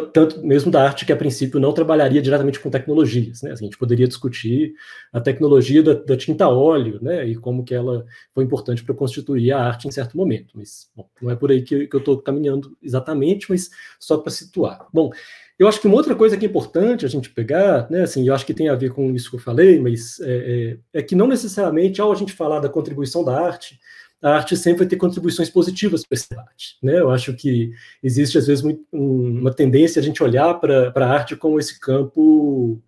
tanto mesmo da arte que a princípio não trabalharia diretamente com tecnologias, né? Assim, a gente poderia discutir a tecnologia da, da, tinta óleo, né? E como que ela foi importante para constituir a arte em certo momento. Mas bom, não é por aí que, que eu estou caminhando exatamente, mas só para situar. Bom, eu acho que uma outra coisa que é importante a gente pegar, né? Assim, eu acho que tem a ver com isso que eu falei, mas é, é, é que não necessariamente ao a gente falar da contribuição da arte a arte sempre vai ter contribuições positivas para esse debate. Né? Eu acho que existe, às vezes, muito, um, uma tendência a gente olhar para a arte como esse campo,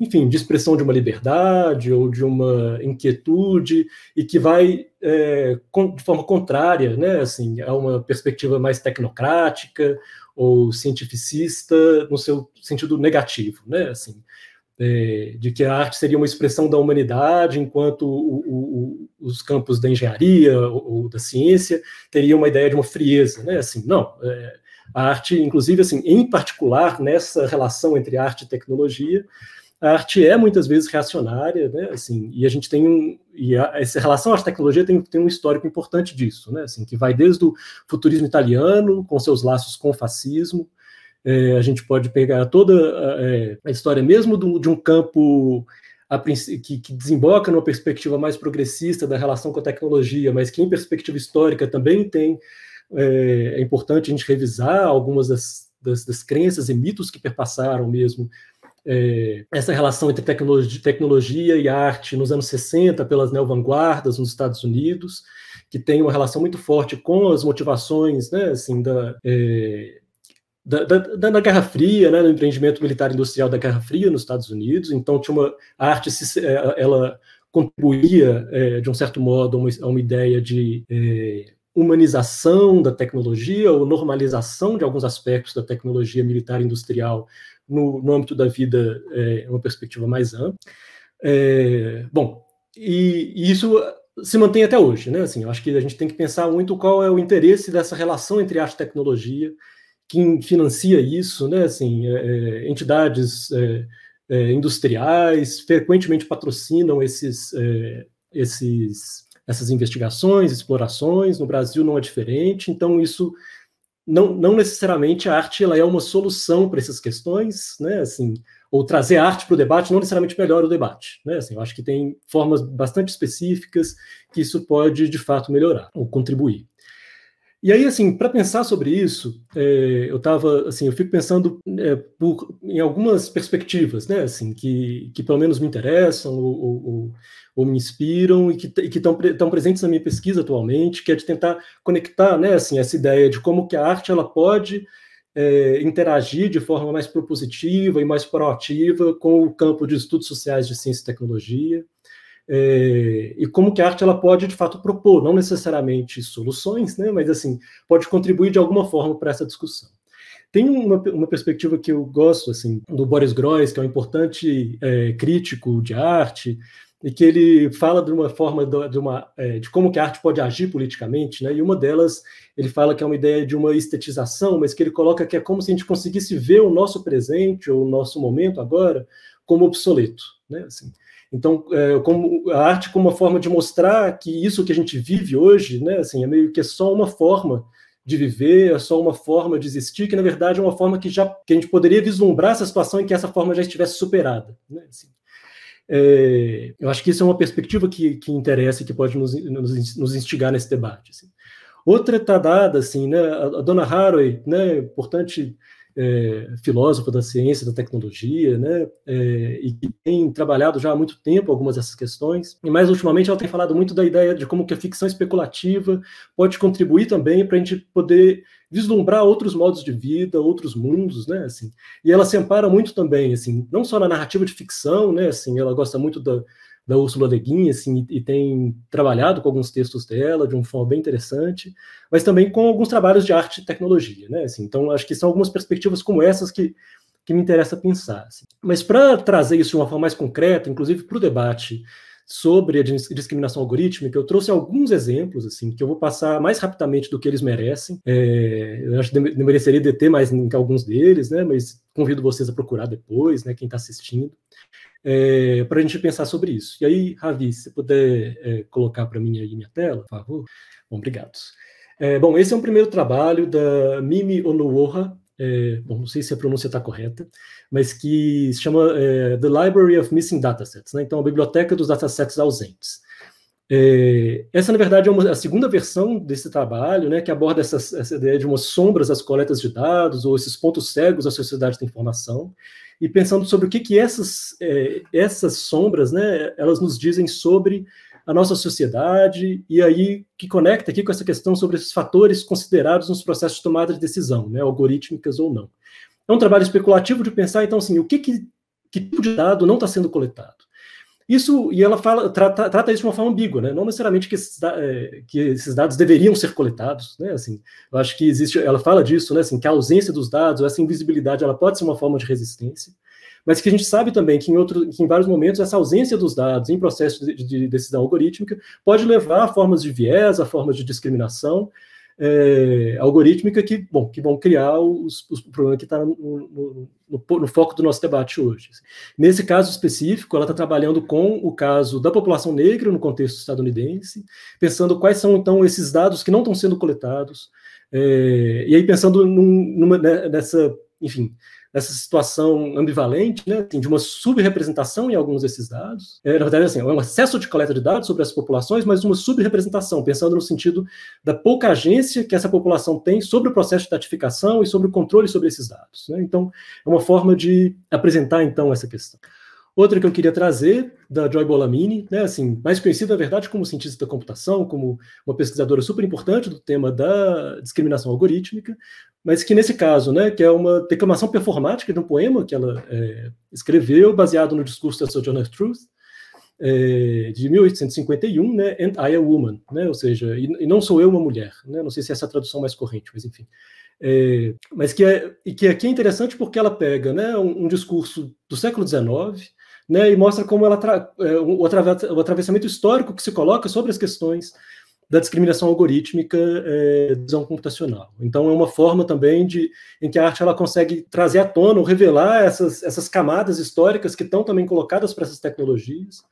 enfim, de expressão de uma liberdade ou de uma inquietude, e que vai, é, com, de forma contrária, né, assim, a uma perspectiva mais tecnocrática ou cientificista, no seu sentido negativo. Né? Assim, é, de que a arte seria uma expressão da humanidade, enquanto o, o, os campos da engenharia ou, ou, da ciência teriam uma ideia de uma frieza, né? Assim, não. É, a arte, inclusive, assim, em particular nessa relação entre arte e tecnologia, a arte é muitas vezes reacionária, né? Assim, e a gente tem um e a, essa relação à tecnologia tem, tem um histórico importante disso, né? Assim, que vai desde o futurismo italiano com seus laços com o fascismo é, a gente pode pegar toda a, é, a história mesmo do, de um campo a, que, que, desemboca numa perspectiva mais progressista da relação com a tecnologia, mas que em perspectiva histórica também tem é, é importante a gente revisar algumas das, das, das, crenças e mitos que perpassaram mesmo é, essa relação entre tecnologia, tecnologia, e arte nos anos 60 pelas neo-vanguardas nos Estados Unidos, que tem uma relação muito forte com as motivações né, assim, da, é, da, da, da, Guerra Fria, né, no empreendimento militar industrial da Guerra Fria nos Estados Unidos. Então, tinha uma a arte, é, ela contribuía, é, de um certo modo, a uma, a uma ideia de é, humanização da tecnologia ou normalização de alguns aspectos da tecnologia militar industrial no, no âmbito da vida, é, uma perspectiva mais ampla. É, bom, e, e, isso se mantém até hoje, né? Assim, eu acho que a gente tem que pensar muito qual é o interesse dessa relação entre arte e tecnologia quem financia isso, né? Assim, é, é, entidades é, é, industriais frequentemente patrocinam esses, é, esses, essas investigações, explorações. No Brasil não é diferente. Então isso não, não necessariamente a arte ela é uma solução para essas questões, né? Assim, ou trazer arte para o debate não necessariamente melhora o debate, né? Assim, eu acho que tem formas bastante específicas que isso pode de fato melhorar ou contribuir. E aí, assim, para pensar sobre isso, é, eu estava, assim, eu fico pensando é, por, em algumas perspectivas, né, assim, que, que pelo menos me interessam ou, ou, ou me inspiram e que estão presentes na minha pesquisa atualmente, que é de tentar conectar, né, assim, essa ideia de como que a arte ela pode é, interagir de forma mais propositiva e mais proativa com o campo de estudos sociais de ciência e tecnologia, é, e como que a arte ela pode de fato propor, não necessariamente soluções, né, mas assim pode contribuir de alguma forma para essa discussão. Tem uma, uma, perspectiva que eu gosto assim do Boris Groys, que é um importante é, crítico de arte e que ele fala de uma forma de, uma é, de como que a arte pode agir politicamente, né? E uma delas ele fala que é uma ideia de uma estetização, mas que ele coloca que é como se a gente conseguisse ver o nosso presente ou o nosso momento agora como obsoleto, né? Assim, então, é, como a arte como uma forma de mostrar que isso que a gente vive hoje, né, assim, é meio que é só uma forma de viver, é só uma forma de existir, que na verdade é uma forma que já que a gente poderia vislumbrar essa situação em que essa forma já estivesse superada. Né, assim. é, eu acho que isso é uma perspectiva que, que interessa e que pode nos, nos, nos instigar nesse debate. Assim. Outra está dada, assim, né, a, a dona Haraway, né, importante é, filósofa da ciência, da tecnologia, né, é, e que tem trabalhado já há muito tempo algumas dessas questões. E mais ultimamente ela tem falado muito da ideia de como que a ficção especulativa pode contribuir também para a gente poder vislumbrar outros modos de vida, outros mundos, né, assim. E ela se ampara muito também, assim, não só na narrativa de ficção, né, assim, ela gosta muito da da Úrsula Le Guin, assim, e, e, tem trabalhado com alguns textos dela de uma forma bem interessante, mas também com alguns trabalhos de arte e tecnologia, né? Assim, então, acho que são algumas perspectivas como essas que, que me interessa pensar. Assim. Mas para trazer isso de uma forma mais concreta, inclusive para o debate sobre a discriminação algorítmica, eu trouxe alguns exemplos, assim, que eu vou passar mais rapidamente do que eles merecem. É, eu acho que mereceria deter mais em alguns deles, né? Mas convido vocês a procurar depois, né? Quem está assistindo é, para a gente pensar sobre isso. E aí, Ravi, se puder é, colocar para mim aí minha tela, por favor. Bom, obrigado. É, bom, esse é um primeiro trabalho da Mimi Onuoha, é, bom, não sei se a pronúncia está correta, mas que se chama é, The Library of Missing Datasets, né? então a biblioteca dos datasets ausentes. É, essa, na verdade, é uma, a segunda versão desse trabalho, né, que aborda essa, essa ideia de umas sombras das coletas de dados, ou esses pontos cegos da sociedade da informação, e pensando sobre o que, que essas, é, essas sombras, né, elas nos dizem sobre a nossa sociedade, e aí que conecta aqui com essa questão sobre esses fatores considerados nos processos de tomada de decisão, né, algorítmicas ou não. É um trabalho especulativo de pensar, então, assim, o que, que, que tipo de dado não está sendo coletado? Isso, e ela fala, trata, trata isso de uma forma ambígua, né? não necessariamente que esses, é, que esses, dados deveriam ser coletados, né? assim, eu acho que existe, ela fala disso, né? assim, que a ausência dos dados, essa invisibilidade, ela pode ser uma forma de resistência, mas que a gente sabe também que em, outro, que em vários momentos essa ausência dos dados em processo de, de decisão algorítmica pode levar a formas de viés, a formas de discriminação, é, algorítmica que, bom, que vão criar os, os problemas que está no, no, no, no, foco do nosso debate hoje. Nesse caso específico, ela está trabalhando com o caso da população negra no contexto estadunidense, pensando quais são, então, esses dados que não estão sendo coletados, é, e aí pensando num, numa, né, nessa enfim, nessa situação ambivalente, né, assim, de uma subrepresentação em alguns desses dados. É, na verdade, assim, é um excesso de coleta de dados sobre as populações, mas uma subrepresentação, pensando no sentido da pouca agência que essa população tem sobre o processo de datificação e sobre o controle sobre esses dados. Né? Então, é uma forma de apresentar, então, essa questão. Outra que eu queria trazer, da Joy Bolamini, né, assim, mais conhecida, na verdade, como cientista da computação, como uma pesquisadora super importante do tema da discriminação algorítmica, mas que nesse caso, né, que é uma declamação performática de um poema que ela é, escreveu, baseado no discurso da Sojourner Truth, é, de 1851, né, And I a Woman, né, ou seja, e, e, não sou eu uma mulher, né, não sei se é essa a tradução mais corrente, mas enfim. É, mas que, é, que aqui é interessante porque ela pega né, um, um discurso do século XIX, né, e mostra como ela é, o, o atravessamento histórico que se coloca sobre as questões da discriminação algorítmica é, visão computacional. Então é uma forma também de em que a arte ela consegue trazer à tona ou revelar essas, essas camadas históricas que estão também colocadas para essas tecnologias.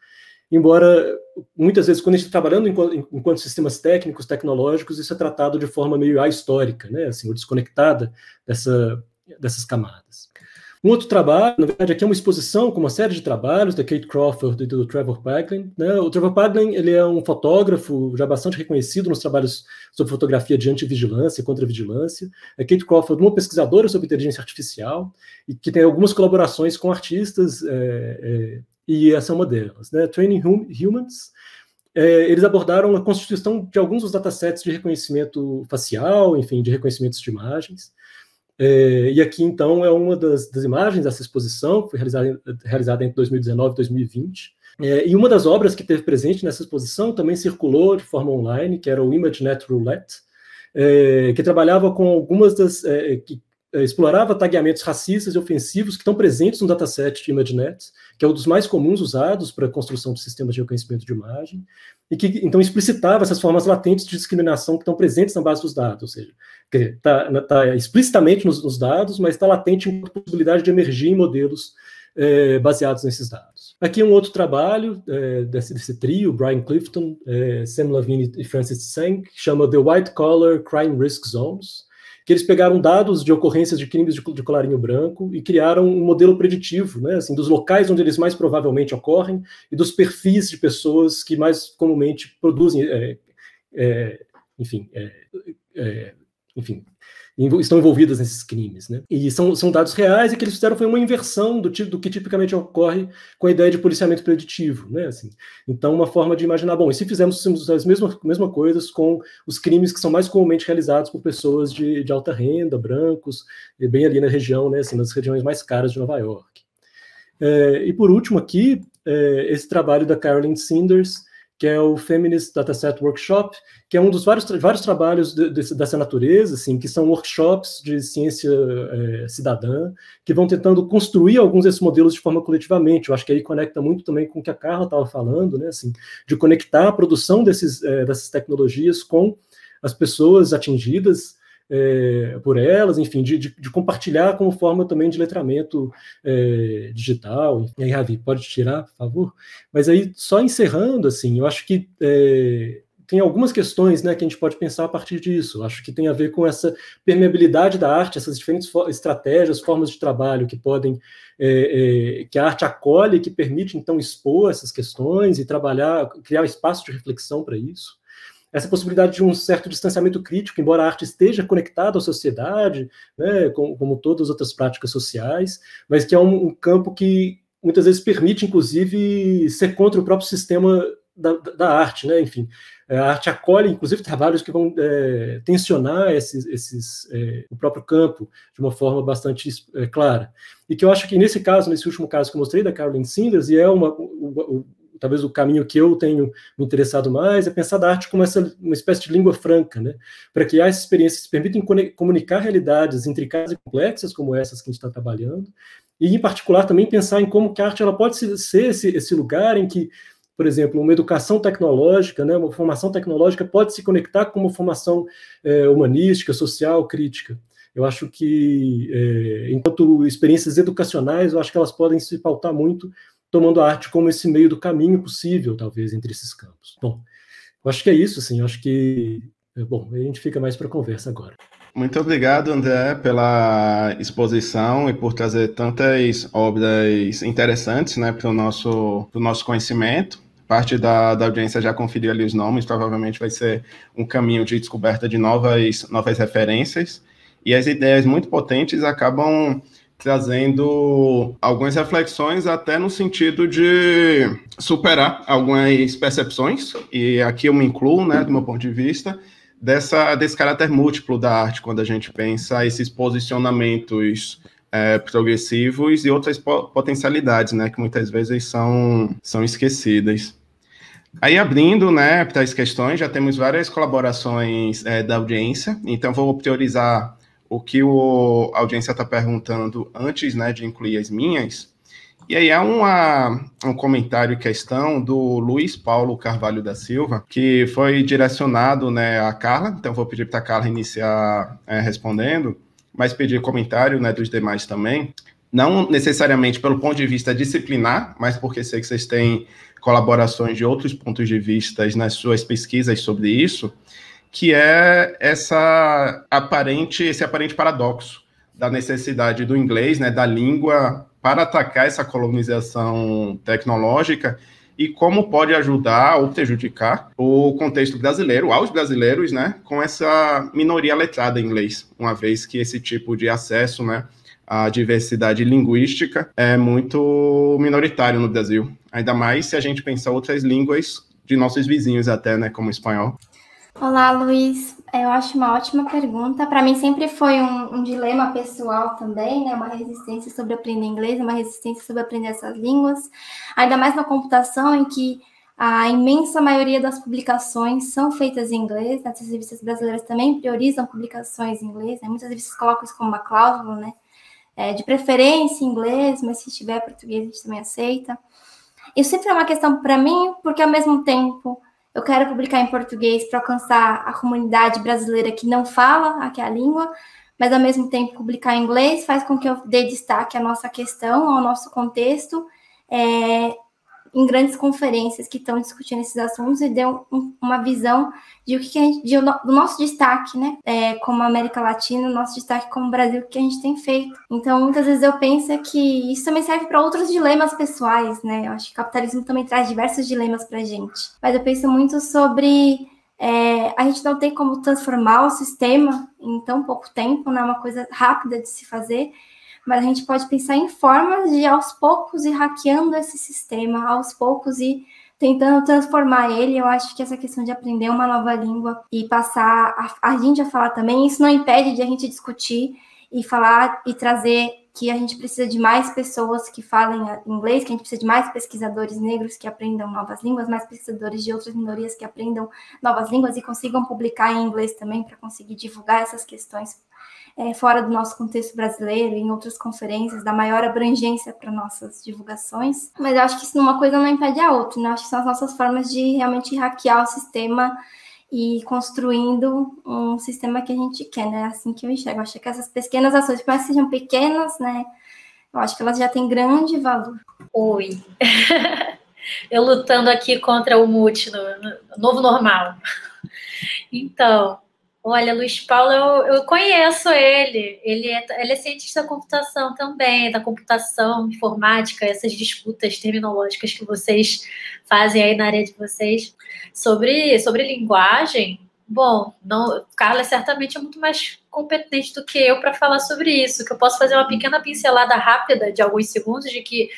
Embora muitas vezes quando a gente está trabalhando enquanto, enquanto, sistemas técnicos, tecnológicos, isso é tratado de forma meio ahistórica, né, assim, ou desconectada dessa, dessas camadas. Um outro trabalho, na verdade, aqui é uma exposição com uma série de trabalhos da Kate Crawford e do Trevor Paglin. Né? O Trevor Paglin ele é um fotógrafo já bastante reconhecido nos trabalhos sobre fotografia de antivigilância e contra-vigilância. A Kate Crawford, uma pesquisadora sobre inteligência artificial e que tem algumas colaborações com artistas, é, é, e essa é uma delas. Né? Training Humans, é, eles abordaram a constituição de alguns dos datasets de reconhecimento facial, enfim, de reconhecimentos de imagens. É, e aqui, então, é uma das, das, imagens dessa exposição, que foi realizada, realizada entre 2019 e 2020. É, e uma das obras que teve presente nessa exposição também circulou de forma online, que era o ImageNet Roulette, é, que trabalhava com algumas das. É, que é, explorava tagueamentos racistas e ofensivos que estão presentes no dataset de ImageNet, que é um dos mais comuns usados para a construção de sistemas de reconhecimento de imagem, e que então explicitava essas formas latentes de discriminação que estão presentes na base dos dados, ou seja, está tá explicitamente nos, nos, dados, mas está latente uma possibilidade de emergir em modelos é, baseados nesses dados. Aqui um outro trabalho é, desse, desse, trio, Brian Clifton, é, Sam Levine e Francis Tseng, que chama The White Collar Crime Risk Zones, que eles pegaram dados de ocorrências de crimes de, de colarinho branco e criaram um modelo preditivo, né, assim, dos locais onde eles mais provavelmente ocorrem e dos perfis de pessoas que mais comumente produzem, é, é, enfim, é, é enfim, estão envolvidas nesses crimes. Né? E são, são dados reais e que eles fizeram foi uma inversão do, do que tipicamente ocorre com a ideia de policiamento preditivo. Né? Assim, então, uma forma de imaginar, bom, e se fizermos as mesmas, mesmas coisas com os crimes que são mais comumente realizados por pessoas de, de alta renda, brancos, bem ali na região, né, assim, nas regiões mais caras de Nova York. É, e por último aqui, é, esse trabalho da Carolyn Sanders, que é o Feminist Dataset Workshop, que é um dos vários, vários trabalhos de, de, dessa natureza, assim, que são workshops de ciência é, cidadã, que vão tentando construir alguns desses modelos de forma coletivamente. Eu acho que aí conecta muito também com o que a Carla estava falando, né, assim, de conectar a produção desses, é, dessas tecnologias com as pessoas atingidas é, por elas, enfim, de, de, de, compartilhar como forma também de letramento é, digital. E aí, Ravi, pode tirar, por favor? Mas aí, só encerrando, assim, eu acho que é, tem algumas questões né, que a gente pode pensar a partir disso. Acho que tem a ver com essa permeabilidade da arte, essas diferentes estratégias, formas de trabalho que podem, é, é, que a arte acolhe, que permite então expor essas questões e trabalhar, criar espaço de reflexão para isso essa possibilidade de um certo distanciamento crítico, embora a arte esteja conectada à sociedade, né, como, como todas as outras práticas sociais, mas que é um, um, campo que muitas vezes permite, inclusive, ser contra o próprio sistema da, da arte, né? Enfim, a arte acolhe, inclusive, trabalhos que vão é, tensionar esses, esses é, o próprio campo de uma forma bastante é, clara. E que eu acho que, nesse caso, nesse último caso que eu mostrei, da Caroline Sanders, e é uma, o, talvez o caminho que eu tenho me interessado mais é pensar da arte como essa uma espécie de língua franca, né? Para criar essas experiências que permitem comunicar realidades intricadas e complexas como essas que a gente está trabalhando, e em particular também pensar em como que a arte ela pode ser esse, esse lugar em que por exemplo, uma educação tecnológica, né, uma formação tecnológica pode se conectar com uma formação é, humanística, social, crítica. Eu acho que, é, enquanto experiências educacionais, eu acho que elas podem se pautar muito tomando a arte como esse meio do caminho possível, talvez, entre esses campos. Bom, eu acho que é isso, assim, eu acho que, é, bom, a gente fica mais para conversa agora. Muito obrigado, André, pela exposição e por trazer tantas obras interessantes né, para o nosso, nosso conhecimento. Parte da, da audiência já conferiu ali os nomes, provavelmente vai ser um caminho de descoberta de novas, novas referências. E as ideias muito potentes acabam trazendo algumas reflexões até no sentido de superar algumas percepções, e aqui eu me incluo, né, do meu ponto de vista, dessa, desse caráter múltiplo da arte, quando a gente pensa esses posicionamentos é, progressivos e outras potencialidades, né, que muitas vezes são, são esquecidas. Aí, abrindo né, para as questões, já temos várias colaborações é, da audiência, então vou priorizar o que o, a audiência está perguntando antes né, de incluir as minhas. E aí há uma, um comentário e questão do Luiz Paulo Carvalho da Silva, que foi direcionado né, a Carla, então vou pedir para a Carla iniciar é, respondendo, mas pedir comentário né, dos demais também, não necessariamente pelo ponto de vista disciplinar, mas porque sei que vocês têm colaborações de outros pontos de vista nas suas pesquisas sobre isso, que é essa aparente, esse aparente paradoxo da necessidade do inglês, né, da língua, para atacar essa colonização tecnológica e como pode ajudar ou prejudicar o contexto brasileiro, aos brasileiros, né, com essa minoria letrada em inglês, uma vez que esse tipo de acesso, né, à diversidade linguística é muito minoritário no Brasil, ainda mais se a gente pensar outras línguas de nossos vizinhos até, né, como espanhol. Olá, Luiz. Eu acho uma ótima pergunta. Para mim sempre foi um, um, dilema pessoal também, né? Uma resistência sobre aprender inglês, uma resistência sobre aprender essas línguas. Ainda mais na computação, em que a imensa maioria das publicações são feitas em inglês. Né? As revistas brasileiras também priorizam publicações em inglês. Né? Muitas revistas colocam isso como uma cláusula, né? É, de preferência em inglês, mas se tiver português a gente também aceita. Isso sempre é uma questão para mim, porque ao mesmo tempo eu quero publicar em português para alcançar a comunidade brasileira que não fala aquela língua, mas ao mesmo tempo publicar em inglês faz com que eu dê destaque à nossa questão, ao nosso contexto, é, em grandes conferências que estão discutindo esses assuntos e deu um, uma visão de o que, a gente, de, do nosso destaque, né? É, como América Latina, nosso destaque como Brasil, que a gente tem feito. Então, muitas vezes eu penso que isso também serve para outros dilemas pessoais, né? Eu acho que o capitalismo também traz diversos dilemas para a gente. Mas eu penso muito sobre é, a gente não tem como transformar o sistema em tão pouco tempo, não é uma coisa rápida de se fazer mas a gente pode pensar em formas de aos poucos ir hackeando esse sistema, aos poucos ir tentando transformar ele. Eu acho que essa questão de aprender uma nova língua e passar a, a gente a falar também, isso não impede de a gente discutir e falar e trazer que a gente precisa de mais pessoas que falem inglês, que a gente precisa de mais pesquisadores negros que aprendam novas línguas, mais pesquisadores de outras minorias que aprendam novas línguas e consigam publicar em inglês também para conseguir divulgar essas questões é, fora do nosso contexto brasileiro, em outras conferências, da maior abrangência para nossas divulgações. Mas eu acho que isso uma coisa não impede a outra, né? Acho que são as nossas formas de realmente hackear o sistema e construindo um sistema que a gente quer, né? Assim que eu enxergo. Eu acho que essas pequenas ações, por mais que sejam pequenas, né? Eu acho que elas já têm grande valor. Oi. eu lutando aqui contra o multi, no, no novo normal. Então, Olha, Luiz Paulo, eu, eu conheço ele. Ele é, ele é cientista da computação também, da computação, informática, essas disputas terminológicas que vocês fazem aí na área de vocês. Sobre, sobre linguagem, bom, não, Carla certamente é muito mais competente do que eu para falar sobre isso, que eu posso fazer uma pequena pincelada rápida de alguns segundos de que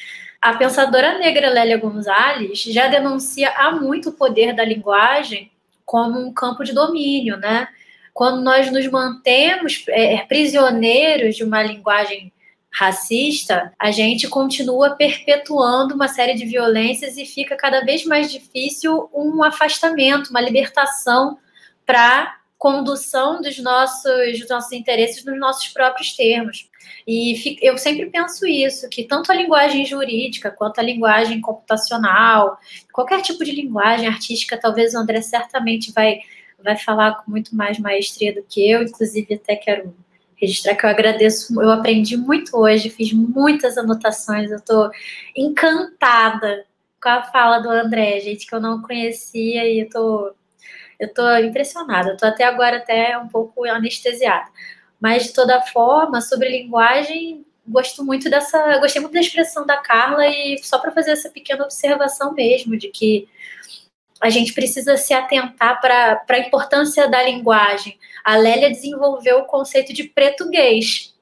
a pensadora negra Lélia Gonzalez já denuncia há muito o poder da linguagem como um campo de domínio, né? Quando nós nos mantemos é, prisioneiros de uma linguagem racista, a gente continua perpetuando uma série de violências e fica cada vez mais difícil um afastamento, uma libertação para condução dos nossos, dos nossos interesses nos nossos próprios termos. E eu sempre penso isso, que tanto a linguagem jurídica quanto a linguagem computacional, qualquer tipo de linguagem artística, talvez o André certamente vai vai falar com muito mais maestria do que eu, inclusive até quero registrar que eu agradeço, eu aprendi muito hoje, fiz muitas anotações, eu estou encantada com a fala do André, gente que eu não conhecia e eu tô Eu estou impressionada, estou até agora até um pouco anestesiada. Mas, de toda forma, sobre linguagem, gosto muito dessa. Gostei muito da expressão da Carla, e só para fazer essa pequena observação mesmo, de que a gente precisa se atentar para a importância da linguagem. A Lélia desenvolveu o conceito de português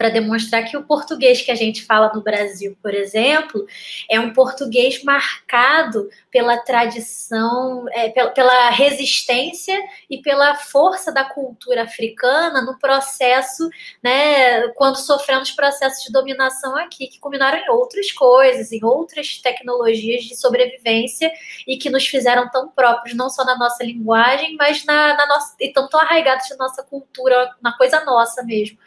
para demonstrar que o português que a gente fala no Brasil, por exemplo, é um português marcado pela tradição, é, pela, pela, resistência e pela força da cultura africana no processo, né, quando sofremos processos de dominação aqui, que culminaram em outras coisas, em outras tecnologias de sobrevivência e que nos fizeram tão próprios, não só na nossa linguagem, mas na, na nossa, e tão, tão arraigados na nossa cultura, na coisa nossa mesmo.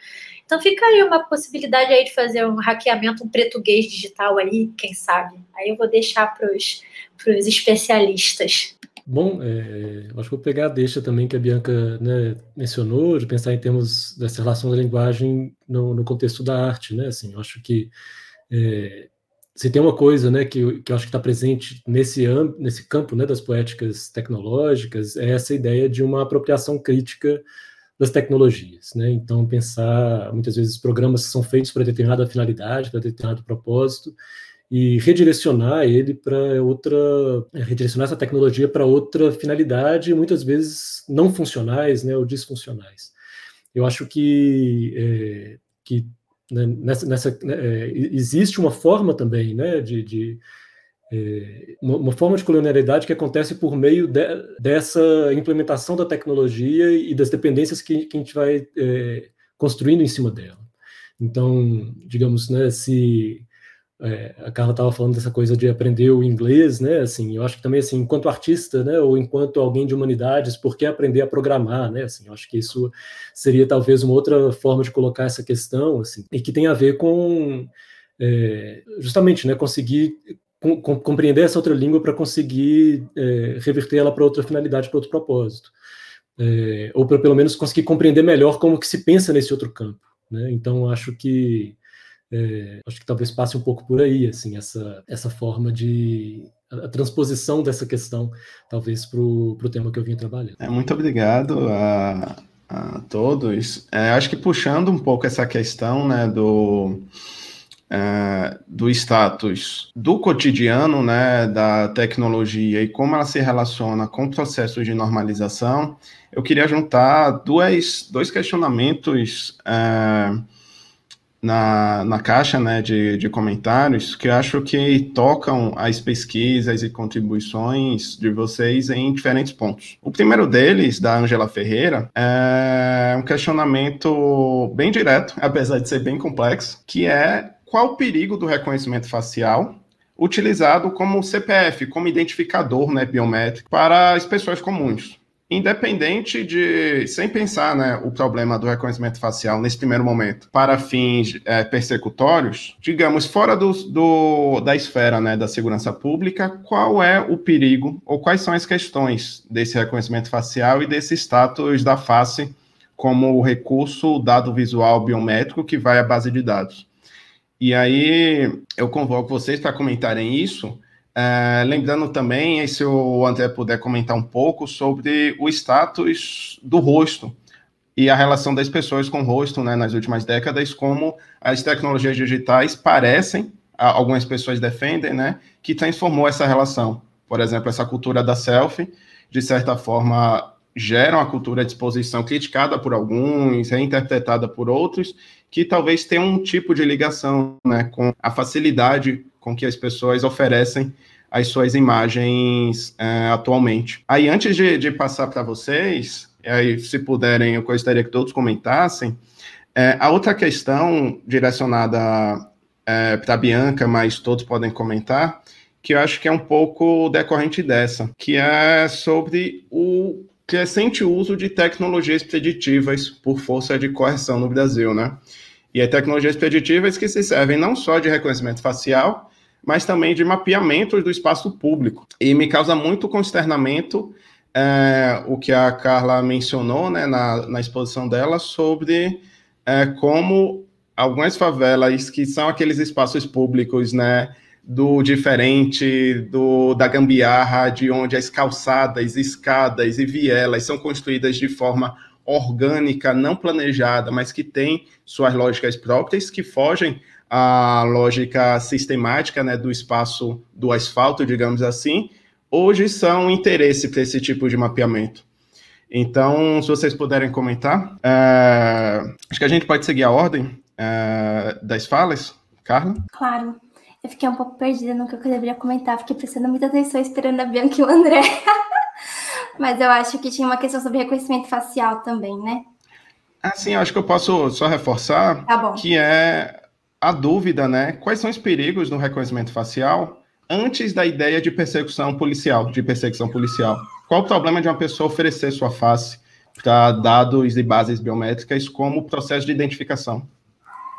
Então fica aí uma possibilidade aí de fazer um hackeamento, um português digital aí, quem sabe. Aí eu vou deixar para os especialistas. Bom, é, acho que vou pegar a deixa também que a Bianca né, mencionou, de pensar em termos dessa relação da linguagem no, no contexto da arte, né? Assim, acho que é, se tem uma coisa, né, que, que eu acho que está presente nesse, nesse campo, né, das poéticas tecnológicas, é essa ideia de uma apropriação crítica das tecnologias, né? Então pensar muitas vezes programas que são feitos para determinada finalidade, para determinado propósito e redirecionar ele para outra, é, redirecionar essa tecnologia para outra finalidade, muitas vezes não funcionais, né, ou disfuncionais. Eu acho que é, que né, nessa, nessa né, existe uma forma também, né, de, de é, uma, uma, forma de colonialidade que acontece por meio de, dessa implementação da tecnologia e das dependências que, que a gente vai é, construindo em cima dela. Então, digamos, né, se é, a Carla estava falando dessa coisa de aprender o inglês, né? Assim, eu acho que também assim, enquanto artista, né, ou enquanto alguém de humanidades, por que aprender a programar, né? Assim, eu acho que isso seria talvez uma outra forma de colocar essa questão, assim, e que tem a ver com é, justamente, né, conseguir com, compreender essa outra língua para conseguir é, reverter ela para outra finalidade, para outro propósito. É, ou para pelo menos conseguir compreender melhor como que se pensa nesse outro campo. Né? Então, acho que é, acho que talvez passe um pouco por aí, assim, essa, essa forma de a, transposição dessa questão, talvez para o tema que eu vim trabalhando. É, muito obrigado a, a todos. É, acho que puxando um pouco essa questão, né, do é, do status do cotidiano, né, da tecnologia e como ela se relaciona com processos de normalização, eu queria juntar dois, dois questionamentos é, na, na caixa né, de, de comentários que acho que tocam as pesquisas e contribuições de vocês em diferentes pontos. O primeiro deles, da Angela Ferreira, é um questionamento bem direto, apesar de ser bem complexo, que é qual o perigo do reconhecimento facial utilizado como CPF, como identificador né, biométrico para as pessoas comuns. Independente de, sem pensar né, o problema do reconhecimento facial nesse primeiro momento, para fins é, persecutórios, digamos, fora do, do, da esfera né, da segurança pública, qual é o perigo ou quais são as questões desse reconhecimento facial e desse status da face como recurso dado visual biométrico que vai à base de dados? E aí eu convoco vocês para comentarem isso. É, lembrando também, se o André puder comentar um pouco sobre o status do rosto e a relação das pessoas com o rosto né, nas últimas décadas, como as tecnologias digitais parecem, algumas pessoas defendem, né, que transformou essa relação. Por exemplo, essa cultura da selfie, de certa forma, gera uma cultura de exposição criticada por alguns, reinterpretada por outros, que talvez tenha um tipo de ligação né, com a facilidade com que as pessoas oferecem as suas imagens é, atualmente. Aí, antes de, de passar para vocês, aí, se puderem, eu gostaria que todos comentassem, é, a outra questão direcionada é, para a Bianca, mas todos podem comentar, que eu acho que é um pouco decorrente dessa, que é sobre o crescente uso de tecnologias preditivas por força de correção no Brasil, né? E é tecnologias preditivas que se servem não só de reconhecimento facial, mas também de mapeamento do espaço público. E me causa muito consternamento é, o que a Carla mencionou né, na, na exposição dela sobre é, como algumas favelas, que são aqueles espaços públicos né, do diferente, do da gambiarra, de onde as calçadas, escadas e vielas são construídas de forma orgânica, não planejada, mas que tem suas lógicas próprias, que fogem à lógica sistemática né, do espaço do asfalto, digamos assim, hoje são interesse para esse tipo de mapeamento. Então, se vocês puderem comentar, é, acho que a gente pode seguir a ordem é, das falas, Carla? Claro. Eu fiquei um pouco perdida no que eu deveria comentar, fiquei prestando muita atenção esperando a Bianca e o André. Mas eu acho que tinha uma questão sobre reconhecimento facial também, né? Ah, sim, eu acho que eu posso só reforçar tá que é a dúvida, né? Quais são os perigos no reconhecimento facial antes da ideia de persecução policial, de perseguição policial? Qual o problema de uma pessoa oferecer sua face para dados e bases biométricas como processo de identificação?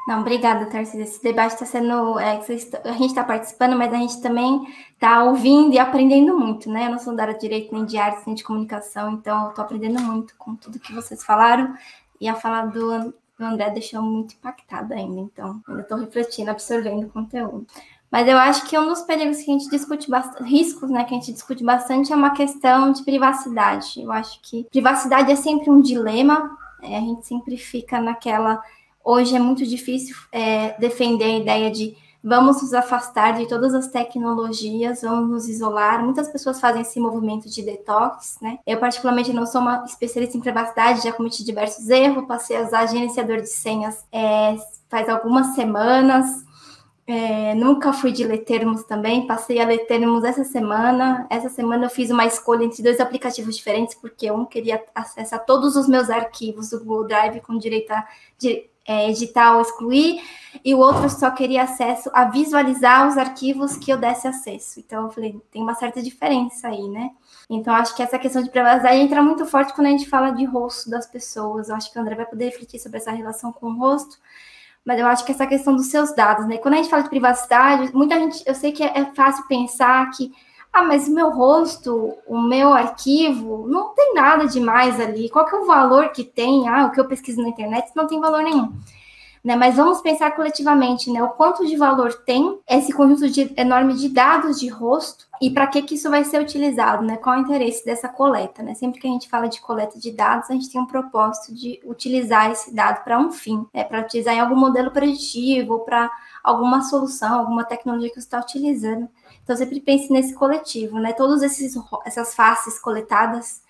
Não, obrigada, Tarcísio. Esse debate está sendo. É, a gente está participando, mas a gente também está ouvindo e aprendendo muito, né? Eu não sou da área de direito, nem de artes, nem de comunicação, então estou aprendendo muito com tudo que vocês falaram. E a fala do, do André deixou muito impactada ainda, então ainda estou refletindo, absorvendo o conteúdo. Mas eu acho que um dos perigos que a gente discute bastante, riscos, né, que a gente discute bastante é uma questão de privacidade. Eu acho que privacidade é sempre um dilema, é, a gente sempre fica naquela Hoje é muito difícil é, defender a ideia de vamos nos afastar de todas as tecnologias, vamos nos isolar. Muitas pessoas fazem esse movimento de detox, né? Eu, particularmente, não sou uma especialista em privacidade, já cometi diversos erros, passei a usar gerenciador de senhas é, faz algumas semanas. É, nunca fui de ler termos também, passei a ler termos essa semana. Essa semana eu fiz uma escolha entre dois aplicativos diferentes, porque um queria acessar todos os meus arquivos do Google Drive com direito a é, editar ou excluir, e o outro só queria acesso a visualizar os arquivos que eu desse acesso. Então, eu falei, tem uma certa diferença aí, né? Então, acho que essa questão de privacidade entra muito forte quando a gente fala de rosto das pessoas. Eu acho que o André vai poder refletir sobre essa relação com o rosto, mas eu acho que essa questão dos seus dados, né? Quando a gente fala de privacidade, muita gente, eu sei que é, é fácil pensar que ah, mas o meu rosto, o meu arquivo, não tem nada demais ali. Qual que é o valor que tem? Ah, o que eu pesquiso na internet não tem valor nenhum. Né? Mas vamos pensar coletivamente, né? O quanto de valor tem esse conjunto de, enorme de dados de rosto e para que, que isso vai ser utilizado, né? Qual é o interesse dessa coleta, né? Sempre que a gente fala de coleta de dados, a gente tem um propósito de utilizar esse dado para um fim, né? Para utilizar em algum modelo preditivo, para alguma solução, alguma tecnologia que você está utilizando. Então, sempre pense nesse coletivo, né? Todas essas faces coletadas,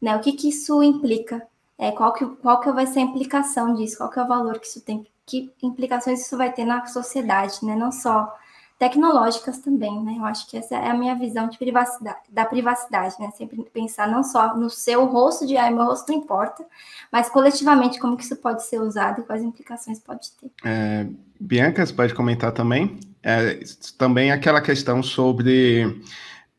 né? O que, que isso implica? É, qual, que, qual que vai ser a implicação disso? Qual que é o valor que isso tem? Que implicações isso vai ter na sociedade, né? Não só tecnológicas também, né? Eu acho que essa é a minha visão de privacidade, da privacidade, né? Sempre pensar não só no seu rosto de, ah, meu rosto não importa, mas coletivamente como que isso pode ser usado e quais implicações pode ter. É, Bianca, você pode comentar também? É, também aquela questão sobre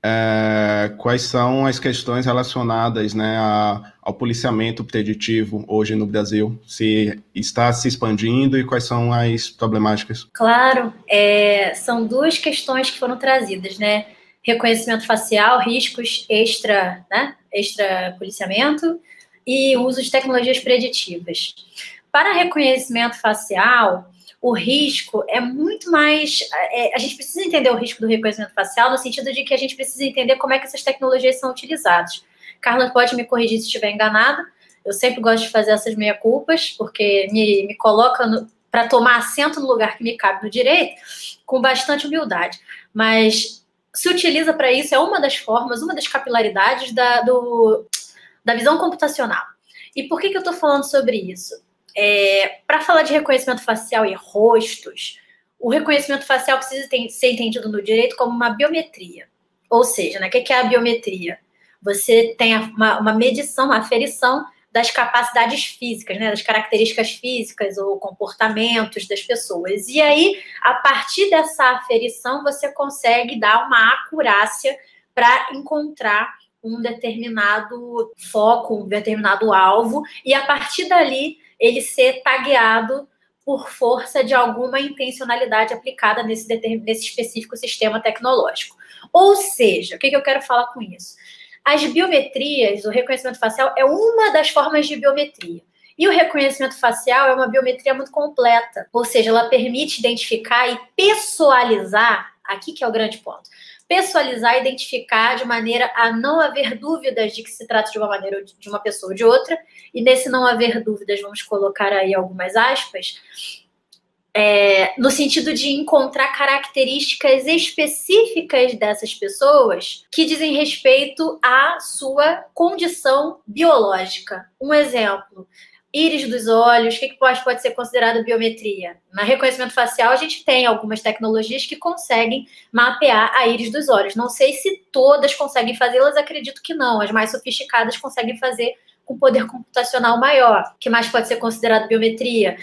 é, quais são as questões relacionadas né, a, ao policiamento preditivo hoje no Brasil, se está se expandindo e quais são as problemáticas? Claro, é, são duas questões que foram trazidas, né? Reconhecimento facial, riscos extra, né? Extra policiamento e uso de tecnologias preditivas. Para reconhecimento facial, o risco é muito mais. É, a gente precisa entender o risco do reconhecimento facial no sentido de que a gente precisa entender como é que essas tecnologias são utilizadas. Carla pode me corrigir se estiver enganada. Eu sempre gosto de fazer essas meia-culpas, porque me, me coloca para tomar assento no lugar que me cabe no direito, com bastante humildade. Mas se utiliza para isso, é uma das formas, uma das capilaridades da, do, da visão computacional. E por que, que eu estou falando sobre isso? É, para falar de reconhecimento facial e rostos, o reconhecimento facial precisa ter, ser entendido no direito como uma biometria. Ou seja, né, o que é a biometria? Você tem uma, uma medição, uma aferição das capacidades físicas, né, das características físicas ou comportamentos das pessoas. E aí, a partir dessa aferição, você consegue dar uma acurácia para encontrar um determinado foco, um determinado alvo, e a partir dali ele ser tagueado por força de alguma intencionalidade aplicada nesse, nesse específico sistema tecnológico. Ou seja, o que, que eu quero falar com isso? As biometrias, o reconhecimento facial é uma das formas de biometria. E o reconhecimento facial é uma biometria muito completa, ou seja, ela permite identificar e pessoalizar Aqui que é o grande ponto. Pessoalizar, identificar de maneira a não haver dúvidas de que se trata de uma maneira de uma pessoa ou de outra. E nesse não haver dúvidas, vamos colocar aí algumas aspas. É, no sentido de encontrar características específicas dessas pessoas que dizem respeito à sua condição biológica. Um exemplo, íris dos olhos, o que pode, pode ser considerado biometria? Na reconhecimento facial, a gente tem algumas tecnologias que conseguem mapear a íris dos olhos. Não sei se todas conseguem fazê-las, acredito que não. As mais sofisticadas conseguem fazer com poder computacional maior. O que mais pode ser considerado biometria?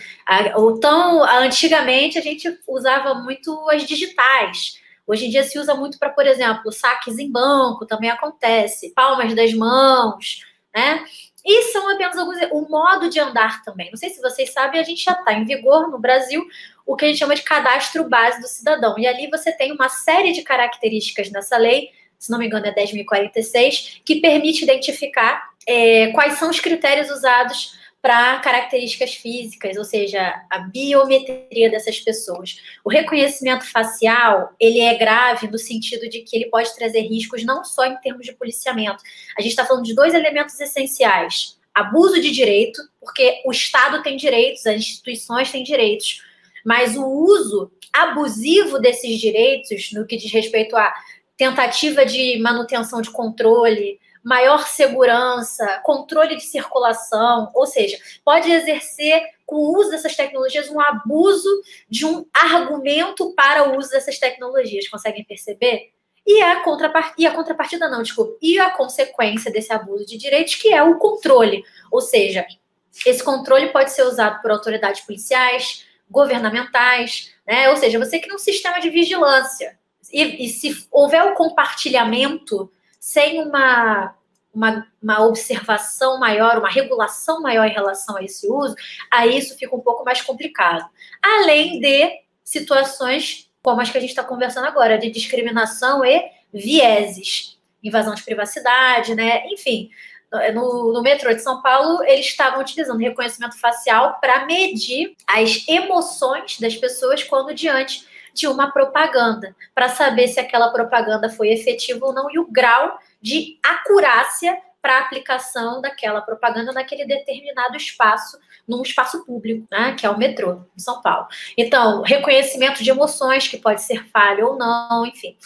Ou tão antigamente a gente usava muito as digitais. Hoje em dia se usa muito para, por exemplo, saques em banco, também acontece, palmas das mãos, né? E são apenas alguns. O modo de andar também. Não sei se vocês sabem, a gente já está em vigor no Brasil o que a gente chama de cadastro base do cidadão. E ali você tem uma série de características nessa lei, se não me engano é 10.046, que permite identificar é, quais são os critérios usados para características físicas, ou seja, a biometria dessas pessoas. O reconhecimento facial, ele é grave no sentido de que ele pode trazer riscos não só em termos de policiamento. A gente está falando de dois elementos essenciais. Abuso de direito, porque o Estado tem direitos, as instituições têm direitos, mas o uso abusivo desses direitos, no que diz respeito à tentativa de manutenção de controle, maior segurança, controle de circulação, ou seja, pode exercer com o uso dessas tecnologias um abuso de um argumento para o uso dessas tecnologias. Conseguem perceber? E a, contrapart... e a contrapartida, não, desculpa, e a consequência desse abuso de direitos, que é o controle. Ou seja, esse controle pode ser usado por autoridades policiais, governamentais, né? Ou seja, você cria um sistema de vigilância. E, e se houver o compartilhamento sem uma, uma, uma, observação maior, uma regulação maior em relação a esse uso, aí isso fica um pouco mais complicado. Além de situações como as que a gente está conversando agora, de discriminação e vieses, invasão de privacidade, né? Enfim, no, no, metrô de São Paulo, eles estavam utilizando reconhecimento facial para medir as emoções das pessoas quando diante de uma propaganda, para saber se aquela propaganda foi efetiva ou não e o grau de acurácia para aplicação daquela propaganda naquele determinado espaço, num espaço público, né, que é o metrô de São Paulo. Então, reconhecimento de emoções, que pode ser falho ou não, enfim.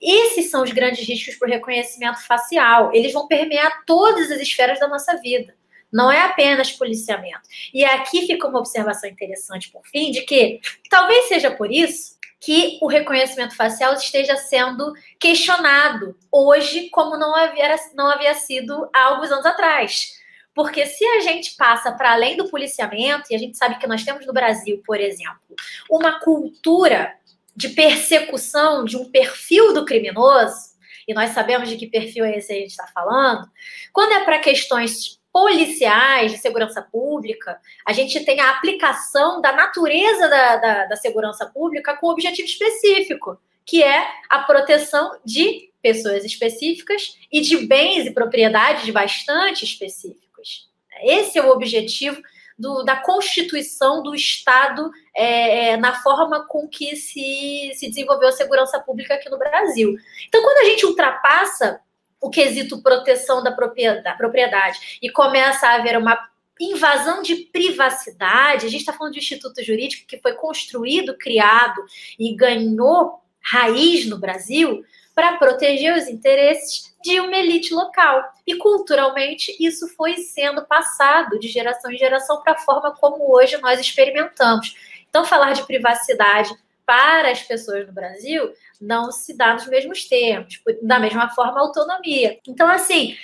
Esses são os grandes riscos para o reconhecimento facial. Eles vão permear todas as esferas da nossa vida não é apenas policiamento. E aqui fica uma observação interessante, por fim, de que talvez seja por isso que o reconhecimento facial esteja sendo questionado hoje, como não havia, não havia sido há alguns anos atrás. Porque se a gente passa para além do policiamento, e a gente sabe que nós temos no Brasil, por exemplo, uma cultura de persecução de um perfil do criminoso, e nós sabemos de que perfil é esse a gente está falando, quando é para questões policiais de segurança pública, a gente tem a aplicação da natureza da, da, da segurança pública com um objetivo específico, que é a proteção de pessoas específicas e de bens e propriedades bastante específicos. Esse é o objetivo do, da constituição do Estado é, é, na forma com que se, se desenvolveu a segurança pública aqui no Brasil. Então, quando a gente ultrapassa o quesito proteção da propriedade e começa a haver uma invasão de privacidade, a gente está falando de um instituto jurídico que foi construído, criado e ganhou raiz no Brasil para proteger os interesses de uma elite local. E culturalmente isso foi sendo passado de geração em geração para a forma como hoje nós experimentamos. Então, falar de privacidade para as pessoas no Brasil não se dá nos mesmos termos, da mesma forma autonomia. Então, assim,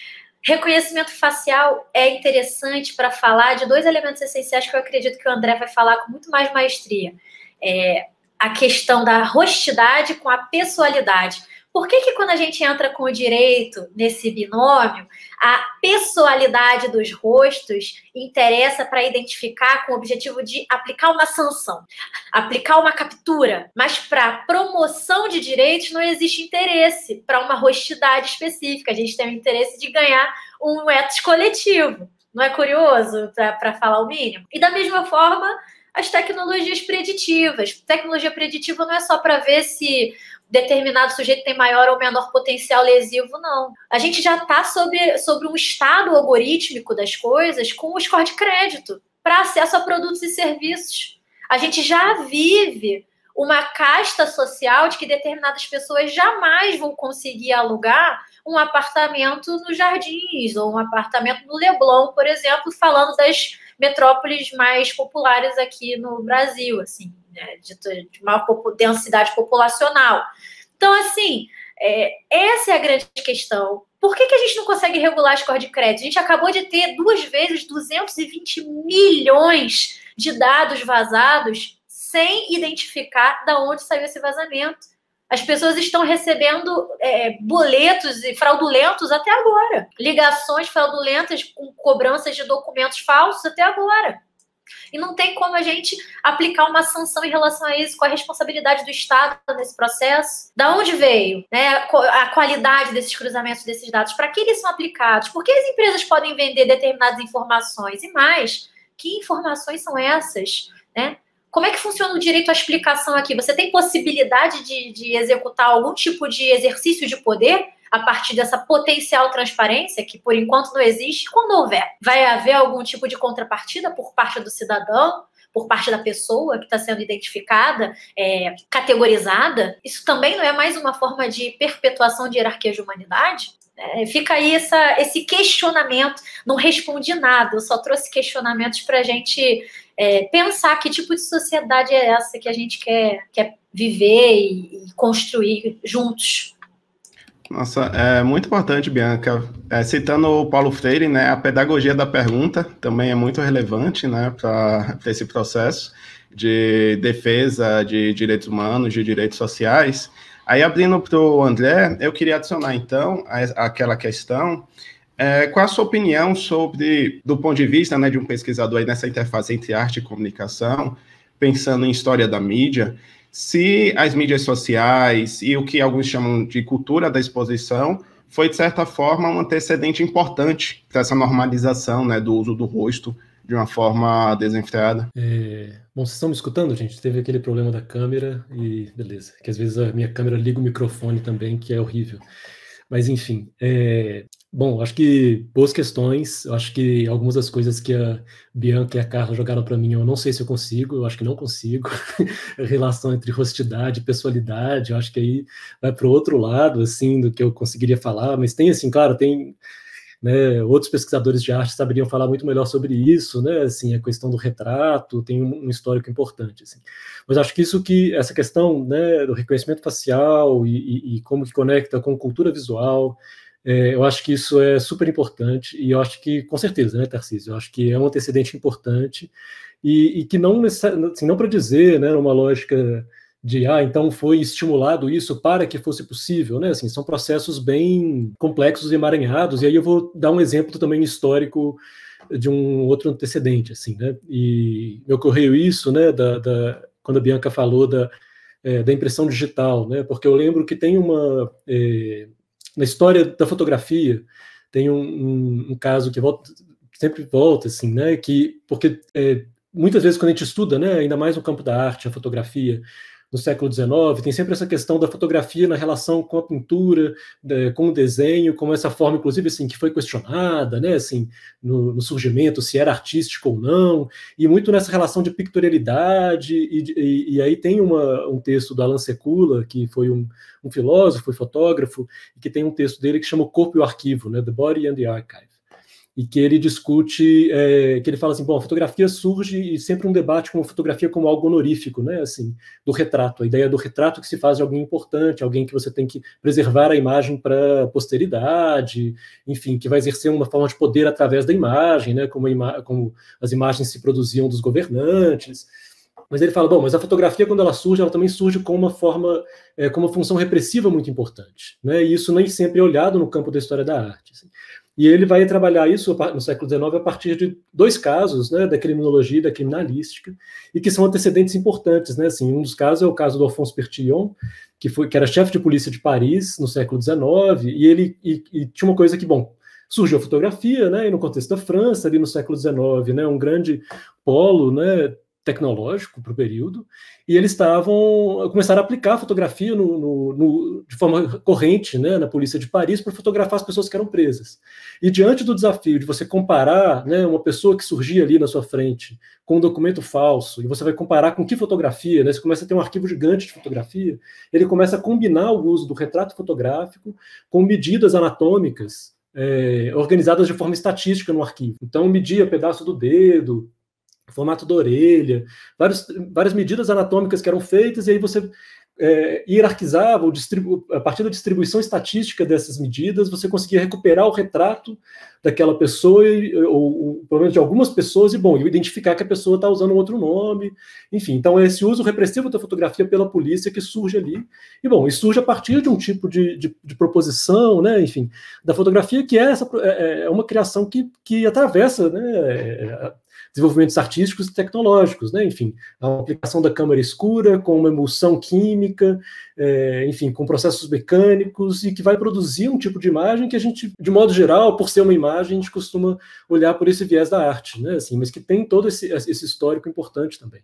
reconhecimento facial é interessante para falar de dois elementos essenciais que eu acredito que o André vai falar com muito mais maestria. É, a questão da rostidade com a pessoalidade. Por que, que quando a gente entra com o direito nesse binômio, a pessoalidade dos rostos interessa para identificar com o objetivo de aplicar uma sanção, aplicar uma captura, mas para promoção de direitos não existe interesse para uma rostidade específica. A gente tem o interesse de ganhar um etos coletivo. Não é curioso para falar o mínimo? E da mesma forma, as tecnologias preditivas. Tecnologia preditiva não é só para ver se determinado sujeito tem maior ou menor potencial lesivo, não. A gente já está sobre, sobre um estado algorítmico das coisas com o score de crédito para acesso a produtos e serviços. A gente já vive uma casta social de que determinadas pessoas jamais vão conseguir alugar um apartamento nos Jardins ou um apartamento no Leblon, por exemplo, falando das metrópoles mais populares aqui no Brasil, assim, né, de, de maior densidade populacional. Então, assim, é, essa é a grande questão. Por que, que a gente não consegue regular a score de crédito? A gente acabou de ter duas vezes 220 milhões de dados vazados sem identificar da onde saiu esse vazamento. As pessoas estão recebendo é, boletos fraudulentos até agora, ligações fraudulentas com cobranças de documentos falsos até agora. E não tem como a gente aplicar uma sanção em relação a isso, com a responsabilidade do Estado nesse processo. Da onde veio né, a qualidade desses cruzamentos desses dados? Para que eles são aplicados? Por que as empresas podem vender determinadas informações? E mais, que informações são essas? Né? Como é que funciona o direito à explicação aqui? Você tem possibilidade de, de executar algum tipo de exercício de poder a partir dessa potencial transparência, que por enquanto não existe? Quando houver, vai haver algum tipo de contrapartida por parte do cidadão? por parte da pessoa que está sendo identificada, é, categorizada, isso também não é mais uma forma de perpetuação de hierarquia de humanidade? É, fica aí essa, esse questionamento. Não respondi nada, eu só trouxe questionamentos para a gente é, pensar que tipo de sociedade é essa que a gente quer, quer viver e, e construir juntos. Nossa, é muito importante, Bianca. É, citando o Paulo Freire, né, a pedagogia da pergunta também é muito relevante né, para esse processo de defesa de direitos humanos, de direitos sociais. Aí, abrindo para o André, eu queria adicionar, então, aquela questão é, qual a sua opinião sobre, do ponto de vista né, de um pesquisador aí nessa interface entre arte e comunicação, pensando em história da mídia, se as mídias sociais e o que alguns chamam de cultura da exposição foi, de certa forma, um antecedente importante para essa normalização né, do uso do rosto de uma forma desenfreada. É... Bom, vocês estão me escutando, gente? Teve aquele problema da câmera e beleza. Que às vezes a minha câmera liga o microfone também, que é horrível. Mas enfim, é... Bom, acho que boas questões. Acho que algumas das coisas que a Bianca e a Carla jogaram para mim, eu não sei se eu consigo, eu acho que não consigo. a relação entre rostidade e pessoalidade, eu acho que aí vai para o outro lado, assim, do que eu conseguiria falar. Mas tem, assim, claro, tem né, outros pesquisadores de arte saberiam falar muito melhor sobre isso, né, assim, a questão do retrato tem um, um histórico importante, assim. Mas acho que isso que, essa questão, né, do reconhecimento facial e, e, e como que conecta com cultura visual, é, eu acho que isso é super importante e eu acho que, com certeza, né, Tarcísio, eu acho que é um antecedente importante e, e que não, assim, não para dizer, né, uma lógica de, ah, então foi estimulado isso para que fosse possível, né, assim, são processos bem complexos e emaranhados, e aí eu vou dar um exemplo também histórico de um outro antecedente, assim, né, e ocorreu isso, né, da, da quando a Bianca falou da, é, da impressão digital, né, porque eu lembro que tem uma... É, na história da fotografia tem um, um, um caso que volta, sempre volta, assim, né? Que porque é, muitas vezes quando a gente estuda, né, ainda mais no campo da arte, a fotografia, no século XIX, tem sempre essa questão da fotografia na relação com a pintura, com o desenho, como essa forma, inclusive, assim, que foi questionada, né, assim, no, no surgimento, se era artístico ou não, e muito nessa relação de pictorialidade, e, e, e aí tem uma, um texto do Alan Secula, que foi um, um filósofo e fotógrafo, e que tem um texto dele que chama O Corpo e o Arquivo, né, The Body and the Archive e que ele discute, é, que ele fala assim, bom, a fotografia surge e sempre um debate com a fotografia como algo honorífico, né, assim, do retrato, a ideia do retrato que se faz de alguém importante, alguém que você tem que preservar a imagem para a posteridade, enfim, que vai exercer uma forma de poder através da imagem, né, como, ima como as imagens se produziam dos governantes, mas ele fala, bom, mas a fotografia, quando ela surge, ela também surge com uma forma, é, com uma função repressiva muito importante, né? E isso nem sempre é olhado no campo da história da arte. Assim. E ele vai trabalhar isso no século XIX a partir de dois casos, né, da criminologia e da criminalística, e que são antecedentes importantes, né? Assim, um dos casos é o caso do Alphonse Bertillon, que foi que era chefe de polícia de Paris no século XIX, e ele e, e tinha uma coisa que, bom, surgiu a fotografia, né? E no contexto da França ali no século XIX, né? Um grande polo, né? Tecnológico para o período, e eles estavam começaram a aplicar a fotografia no, no, no, de forma corrente né, na polícia de Paris para fotografar as pessoas que eram presas. E diante do desafio de você comparar né, uma pessoa que surgia ali na sua frente com um documento falso, e você vai comparar com que fotografia, né, você começa a ter um arquivo gigante de fotografia, ele começa a combinar o uso do retrato fotográfico com medidas anatômicas é, organizadas de forma estatística no arquivo. Então, media pedaço do dedo, formato da orelha, vários, várias medidas anatômicas que eram feitas, e aí você é, hierarquizava, a partir da distribuição estatística dessas medidas, você conseguia recuperar o retrato daquela pessoa, ou, ou pelo menos de algumas pessoas, e bom, identificar que a pessoa está usando um outro nome, enfim. Então, esse uso repressivo da fotografia pela polícia que surge ali. E bom, e surge a partir de um tipo de, de, de proposição, né, enfim, da fotografia, que é, essa, é, é uma criação que, que atravessa né, desenvolvimentos artísticos e tecnológicos, né? Enfim, a aplicação da câmara escura com uma emulsão química, é, enfim, com processos mecânicos e que vai produzir um tipo de imagem que a gente, de modo geral, por ser uma imagem, a gente costuma olhar por esse viés da arte, né? Assim, mas que tem todo esse, esse histórico importante também.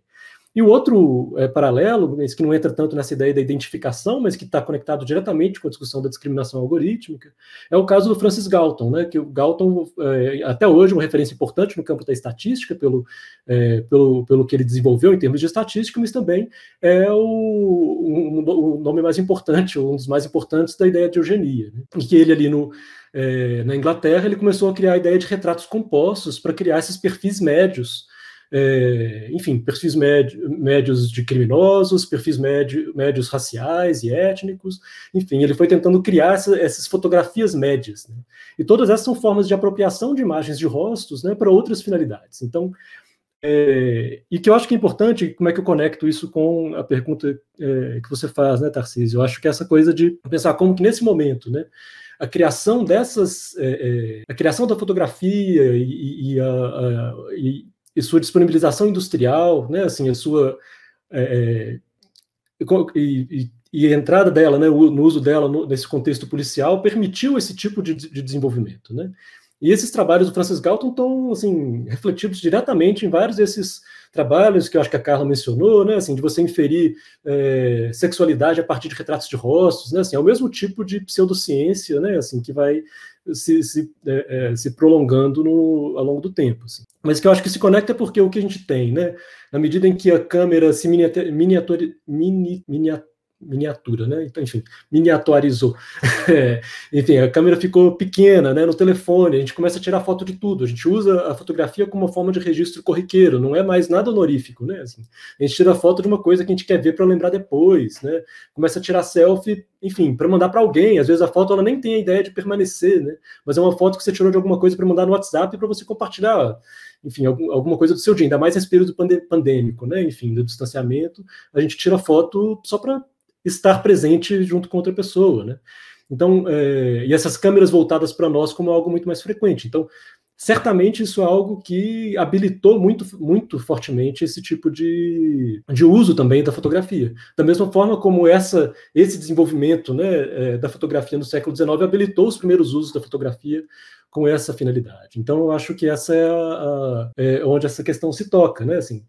E o outro é, paralelo, mas que não entra tanto nessa ideia da identificação, mas que está conectado diretamente com a discussão da discriminação algorítmica, é o caso do Francis Galton, né, que o Galton, é, até hoje, uma referência importante no campo da estatística, pelo, é, pelo, pelo que ele desenvolveu em termos de estatística, mas também é o, o, o nome mais importante, um dos mais importantes da ideia de eugenia. Né, e que ele ali no, é, na Inglaterra, ele começou a criar a ideia de retratos compostos para criar esses perfis médios é, enfim, perfis médio, médios de criminosos, perfis médio, médios raciais e étnicos, enfim, ele foi tentando criar essa, essas fotografias médias. Né? E todas essas são formas de apropriação de imagens de rostos né, para outras finalidades. Então, é, e que eu acho que é importante, como é que eu conecto isso com a pergunta é, que você faz, né, Tarcísio? Eu acho que essa coisa de pensar como que nesse momento, né, a criação dessas, é, é a criação da fotografia e, e, a, a, e sua disponibilização industrial, né, assim, a sua é, é e, e, a entrada dela, né, no uso dela no, nesse contexto policial permitiu esse tipo de, de, desenvolvimento, né? E esses trabalhos do Francis Galton estão assim refletidos diretamente em vários desses trabalhos que eu acho que a Carla mencionou, né, assim, de você inferir é, sexualidade a partir de retratos de rostos, né, assim, é o mesmo tipo de pseudociência, né, assim, que vai se, se, é, é, se prolongando no, ao longo do tempo. Assim. Mas que eu acho que se conecta porque o que a gente tem, né? Na medida em que a câmera se miniatura, miniatura, mini, miniatura miniatura, né? Então, enfim, miniaturizou. É, enfim, a câmera ficou pequena, né? No telefone, a gente começa a tirar foto de tudo. A gente usa a fotografia como uma forma de registro corriqueiro, não é mais nada honorífico, né? Assim, a gente tira foto de uma coisa que a gente quer ver para lembrar depois, né? Começa a tirar selfie, enfim, para mandar para alguém. Às vezes a foto ela nem tem a ideia de permanecer, né? Mas é uma foto que você tirou de alguma coisa para mandar no WhatsApp para você compartilhar enfim, alguma coisa do seu dia, ainda mais nesse período pandêmico, né? Enfim, do distanciamento, a gente tira foto só para estar presente junto com outra pessoa, né? Então, é, e essas câmeras voltadas para nós como algo muito mais frequente. Então, certamente isso é algo que habilitou muito, muito fortemente esse tipo de, de uso também da fotografia. Da mesma forma como essa, esse desenvolvimento né, é, da fotografia no século XIX habilitou os primeiros usos da fotografia com essa finalidade. Então, eu acho que essa é, a, a, é onde essa questão se toca, né? Assim,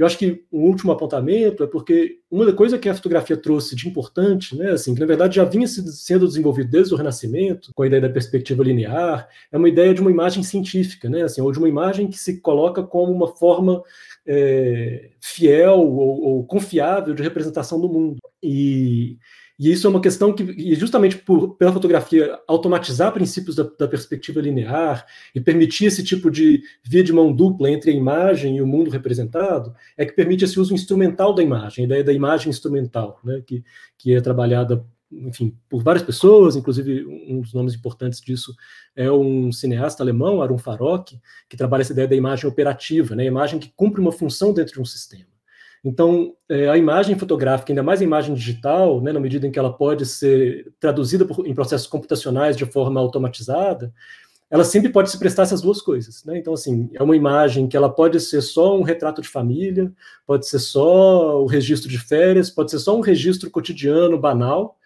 eu acho que um último apontamento é porque uma coisa que a fotografia trouxe de importante, né, assim, que na verdade já vinha sendo desenvolvido desde o Renascimento, com a ideia da perspectiva linear, é uma ideia de uma imagem científica, né, assim, ou de uma imagem que se coloca como uma forma é, fiel ou, ou confiável de representação do mundo. E e isso é uma questão que, justamente por, pela fotografia automatizar princípios da, da, perspectiva linear e permitir esse tipo de via de mão dupla entre a imagem e o mundo representado, é que permite esse uso instrumental da imagem, a ideia da imagem instrumental, né, que, que é trabalhada enfim, por várias pessoas, inclusive um dos nomes importantes disso é um cineasta alemão, Arun Farok, que trabalha essa ideia da imagem operativa, né, a imagem que cumpre uma função dentro de um sistema. Então, é, a imagem fotográfica, ainda mais a imagem digital, né, na medida em que ela pode ser traduzida por, em processos computacionais de forma automatizada, ela sempre pode se prestar essas duas coisas. Né? Então, assim, é uma imagem que ela pode ser só um retrato de família, pode ser só o registro de férias, pode ser só um registro cotidiano, banal,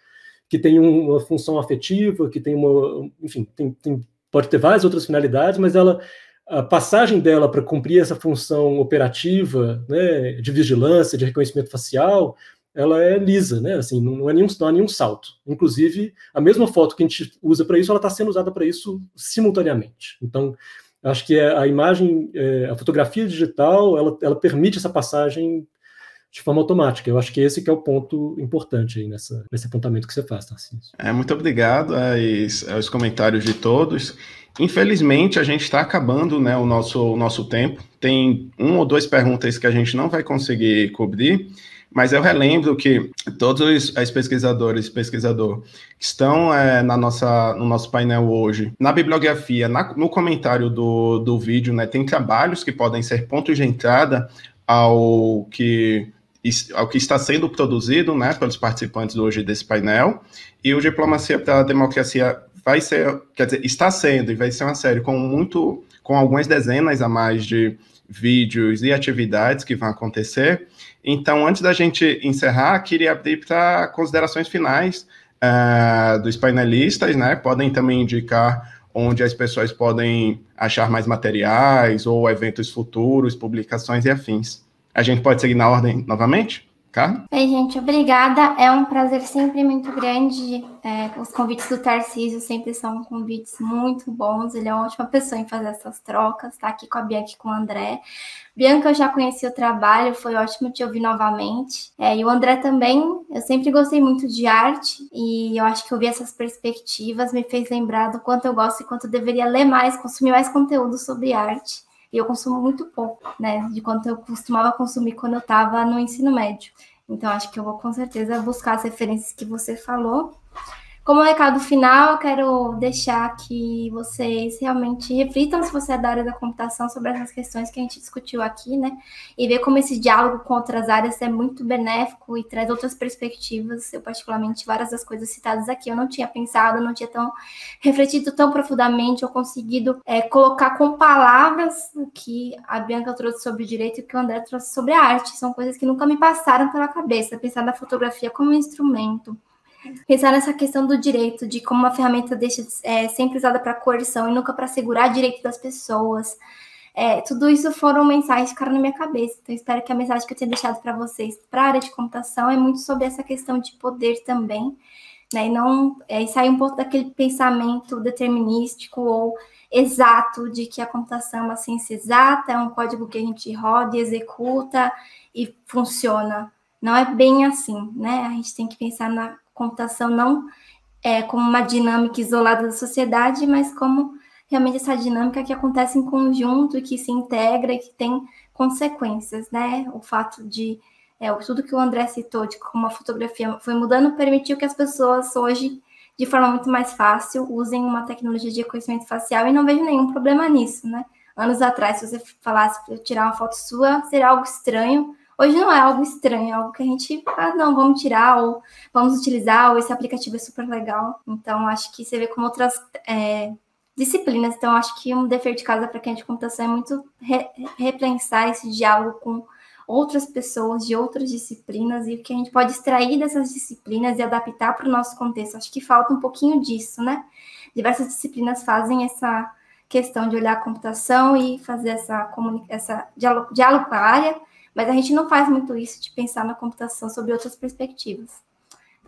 que tem uma função afetiva, que tem uma, enfim, tem, tem, pode ter várias outras finalidades, mas ela a passagem dela para cumprir essa função operativa, né, de vigilância, de reconhecimento facial, ela é lisa, né? Assim, não, é nenhum, não há nenhum salto. Inclusive, a mesma foto que a gente usa para isso, ela está sendo usada para isso simultaneamente. Então, acho que é a imagem, é, a fotografia digital, ela, ela permite essa passagem de forma automática. Eu acho que esse que é o ponto importante aí nessa, nesse apontamento que você faz, Tarcísio. É, muito obrigado aos, aos comentários de todos. Infelizmente, a gente está acabando né, o, nosso, o nosso tempo. Tem uma ou duas perguntas que a gente não vai conseguir cobrir, mas eu relembro que todos os pesquisadores e pesquisador que estão é, na nossa, no nosso painel hoje, na bibliografia, na, no comentário do, do vídeo, né, tem trabalhos que podem ser pontos de entrada ao que ao que está sendo produzido né, pelos participantes hoje desse painel, e o Diplomacia para a Democracia vai ser, quer dizer, está sendo e vai ser uma série com muito, com algumas dezenas a mais de vídeos e atividades que vão acontecer. Então, antes da gente encerrar, queria abrir para considerações finais uh, dos painelistas, né? Podem também indicar onde as pessoas podem achar mais materiais ou eventos futuros, publicações e afins. A gente pode seguir na ordem novamente? Carla? Bem, gente, obrigada. É um prazer sempre muito grande. É, os convites do Tarcísio sempre são convites muito bons. Ele é uma ótima pessoa em fazer essas trocas. Tá aqui com a Bianca e com o André. Bianca, eu já conheci o trabalho, foi ótimo te ouvir novamente. É, e o André também, eu sempre gostei muito de arte e eu acho que ouvir essas perspectivas me fez lembrar do quanto eu gosto e quanto eu deveria ler mais, consumir mais conteúdo sobre arte. E eu consumo muito pouco, né? De quanto eu costumava consumir quando eu estava no ensino médio. Então, acho que eu vou com certeza buscar as referências que você falou. Como recado final, quero deixar que vocês realmente reflitam, se você é da área da computação, sobre essas questões que a gente discutiu aqui, né? E ver como esse diálogo com outras áreas é muito benéfico e traz outras perspectivas. Eu, particularmente, várias das coisas citadas aqui, eu não tinha pensado, não tinha tão refletido tão profundamente, ou conseguido é, colocar com palavras o que a Bianca trouxe sobre o direito e o que o André trouxe sobre a arte. São coisas que nunca me passaram pela cabeça. Pensar na fotografia como um instrumento pensar nessa questão do direito, de como uma ferramenta deixa é, sempre usada para coerção e nunca para segurar direito das pessoas. É, tudo isso foram mensagens que ficaram na minha cabeça. Então, espero que a mensagem que eu tenha deixado para vocês para a área de computação é muito sobre essa questão de poder também, né? E não é, sair um pouco daquele pensamento determinístico ou exato de que a computação é uma ciência exata, é um código que a gente roda executa e funciona. Não é bem assim, né? A gente tem que pensar na computação não é, como uma dinâmica isolada da sociedade, mas como realmente essa dinâmica que acontece em conjunto, que se integra e que tem consequências, né? O fato de é, tudo que o André citou, de como a fotografia foi mudando, permitiu que as pessoas hoje, de forma muito mais fácil, usem uma tecnologia de reconhecimento facial e não vejo nenhum problema nisso, né? Anos atrás, se você falasse para tirar uma foto sua, seria algo estranho, Hoje não é algo estranho, é algo que a gente, ah, não, vamos tirar, ou vamos utilizar, ou esse aplicativo é super legal. Então, acho que você vê como outras é, disciplinas. Então, acho que um dever de casa para quem é de computação é muito re repensar esse diálogo com outras pessoas de outras disciplinas e o que a gente pode extrair dessas disciplinas e adaptar para o nosso contexto. Acho que falta um pouquinho disso, né? Diversas disciplinas fazem essa questão de olhar a computação e fazer essa, essa diálogo, diálogo com a área mas a gente não faz muito isso de pensar na computação sobre outras perspectivas.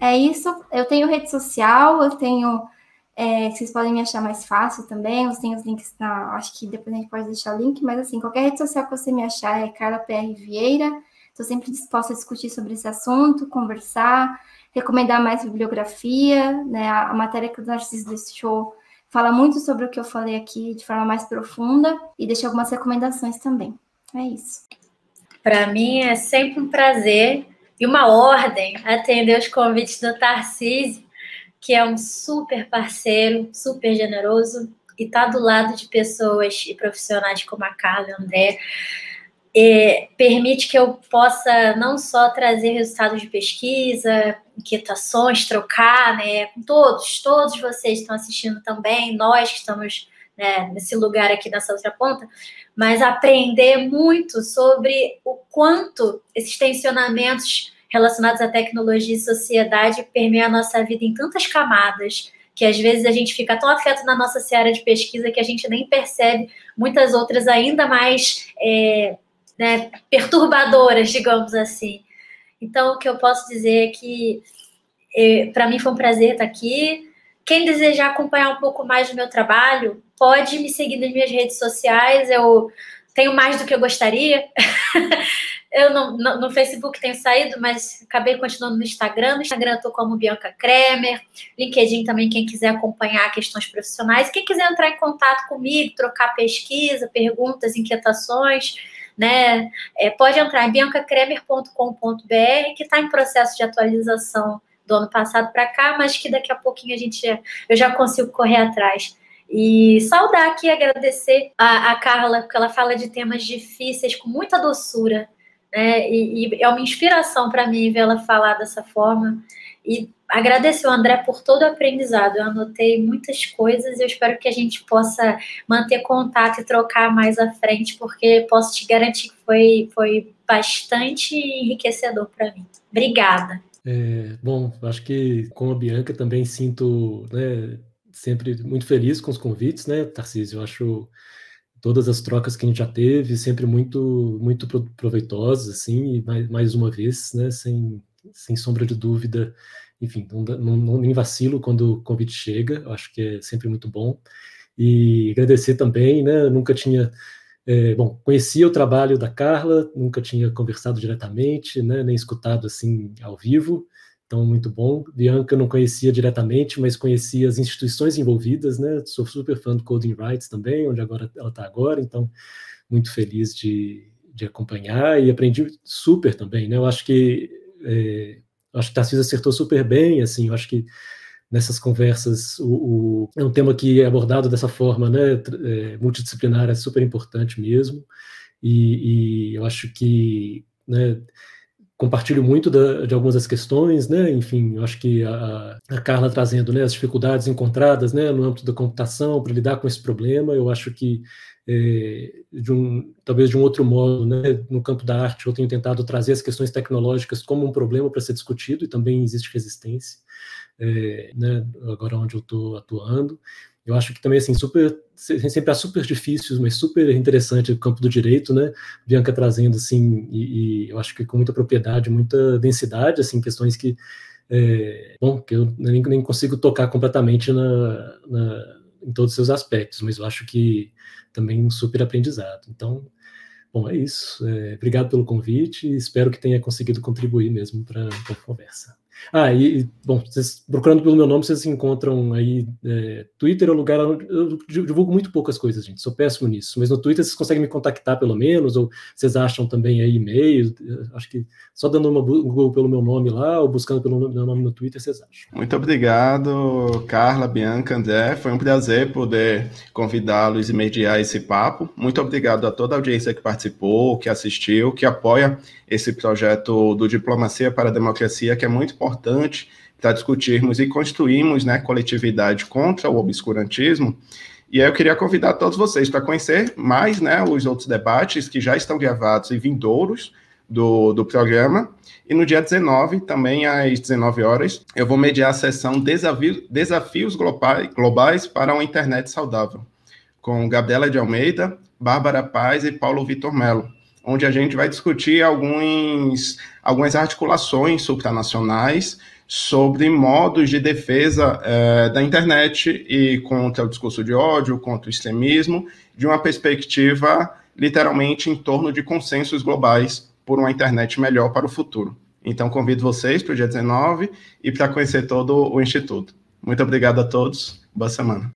É isso. Eu tenho rede social, eu tenho. É, vocês podem me achar mais fácil também. Eu tenho os links na. Acho que depois a gente pode deixar o link, mas assim, qualquer rede social que você me achar é Carla PR Vieira. Estou sempre disposta a discutir sobre esse assunto, conversar, recomendar mais bibliografia. Né? A, a matéria que o Narciso deixou fala muito sobre o que eu falei aqui de forma mais profunda e deixa algumas recomendações também. É isso. Para mim é sempre um prazer e uma ordem atender os convites do Tarcísio, que é um super parceiro, super generoso e está do lado de pessoas e profissionais como a Carla e o André. E permite que eu possa não só trazer resultados de pesquisa, inquietações, trocar, né, todos, todos vocês estão assistindo também, nós que estamos né, nesse lugar aqui nessa outra ponta, mas aprender muito sobre o quanto esses tensionamentos relacionados à tecnologia e sociedade permeiam a nossa vida em tantas camadas, que às vezes a gente fica tão afeto na nossa seara de pesquisa que a gente nem percebe muitas outras ainda mais é, né, perturbadoras, digamos assim. Então, o que eu posso dizer é que é, para mim foi um prazer estar aqui. Quem desejar acompanhar um pouco mais do meu trabalho, pode me seguir nas minhas redes sociais. Eu tenho mais do que eu gostaria. eu no, no, Facebook tenho saído, mas acabei continuando no Instagram. No Instagram eu estou como Bianca Kremer. LinkedIn também, quem quiser acompanhar questões profissionais. Quem quiser entrar em contato comigo, trocar pesquisa, perguntas, inquietações, né? É, pode entrar em biancacremer.com.br, que está em processo de atualização do ano passado para cá, mas que daqui a pouquinho a gente eu já consigo correr atrás. E saudar aqui, agradecer a, a Carla, porque ela fala de temas difíceis com muita doçura, né? E, e é uma inspiração para mim ver ela falar dessa forma. E agradecer o André por todo o aprendizado. Eu anotei muitas coisas e eu espero que a gente possa manter contato e trocar mais à frente, porque posso te garantir que foi, foi bastante enriquecedor para mim. Obrigada. É, bom, acho que com a Bianca também sinto né, sempre muito feliz com os convites, né, Tarcísio? Eu acho todas as trocas que a gente já teve sempre muito muito proveitosas, assim, e mais, mais uma vez, né, sem, sem sombra de dúvida, enfim, não, não, nem vacilo quando o convite chega, acho que é sempre muito bom. E agradecer também, né, nunca tinha é, bom, conhecia o trabalho da Carla, nunca tinha conversado diretamente, né, nem escutado assim ao vivo, então muito bom. Bianca não conhecia diretamente, mas conhecia as instituições envolvidas, né? Sou super fã do Coding Rights também, onde agora ela está agora, então muito feliz de, de acompanhar e aprendi super também, né? Eu acho que é, acho que Tarcísio acertou super bem, assim, eu acho que nessas conversas, o, o, é um tema que é abordado dessa forma, né, é, multidisciplinar, é super importante mesmo, e, e eu acho que, né, compartilho muito da, de algumas das questões, né, enfim, eu acho que a, a Carla trazendo, né, as dificuldades encontradas, né, no âmbito da computação para lidar com esse problema, eu acho que é, de um, talvez de um outro modo, né, no campo da arte, eu tenho tentado trazer as questões tecnológicas como um problema para ser discutido, e também existe resistência, é, né, agora onde eu estou atuando. Eu acho que também, assim, super, sempre há super difíceis, mas super interessante o campo do direito, né? Bianca trazendo, assim, e, e eu acho que com muita propriedade, muita densidade, assim, questões que, é, bom, que eu nem, nem consigo tocar completamente na, na, em todos os seus aspectos, mas eu acho que também um super aprendizado. Então, bom, é isso. É, obrigado pelo convite e espero que tenha conseguido contribuir mesmo para a conversa. Ah, e, bom, vocês, procurando pelo meu nome, vocês encontram aí. É, Twitter é o lugar onde eu divulgo muito poucas coisas, gente. Sou péssimo nisso. Mas no Twitter vocês conseguem me contactar pelo menos, ou vocês acham também aí e-mail. Acho que só dando uma Google pelo meu nome lá, ou buscando pelo meu nome no Twitter, vocês acham. Muito obrigado, Carla, Bianca, André. Foi um prazer poder convidá-los e mediar esse papo. Muito obrigado a toda a audiência que participou, que assistiu, que apoia esse projeto do Diplomacia para a Democracia, que é muito importante para discutirmos e construirmos né, coletividade contra o obscurantismo. E aí eu queria convidar todos vocês para conhecer mais né, os outros debates que já estão gravados e vindouros do, do programa. E no dia 19, também às 19 horas, eu vou mediar a sessão Desafio, Desafios Globais, Globais para uma Internet Saudável, com Gabriela de Almeida, Bárbara Paz e Paulo Vitor Melo onde a gente vai discutir alguns, algumas articulações supranacionais sobre modos de defesa é, da internet e contra o discurso de ódio, contra o extremismo, de uma perspectiva literalmente em torno de consensos globais por uma internet melhor para o futuro. Então, convido vocês para o dia 19 e para conhecer todo o Instituto. Muito obrigado a todos. Boa semana.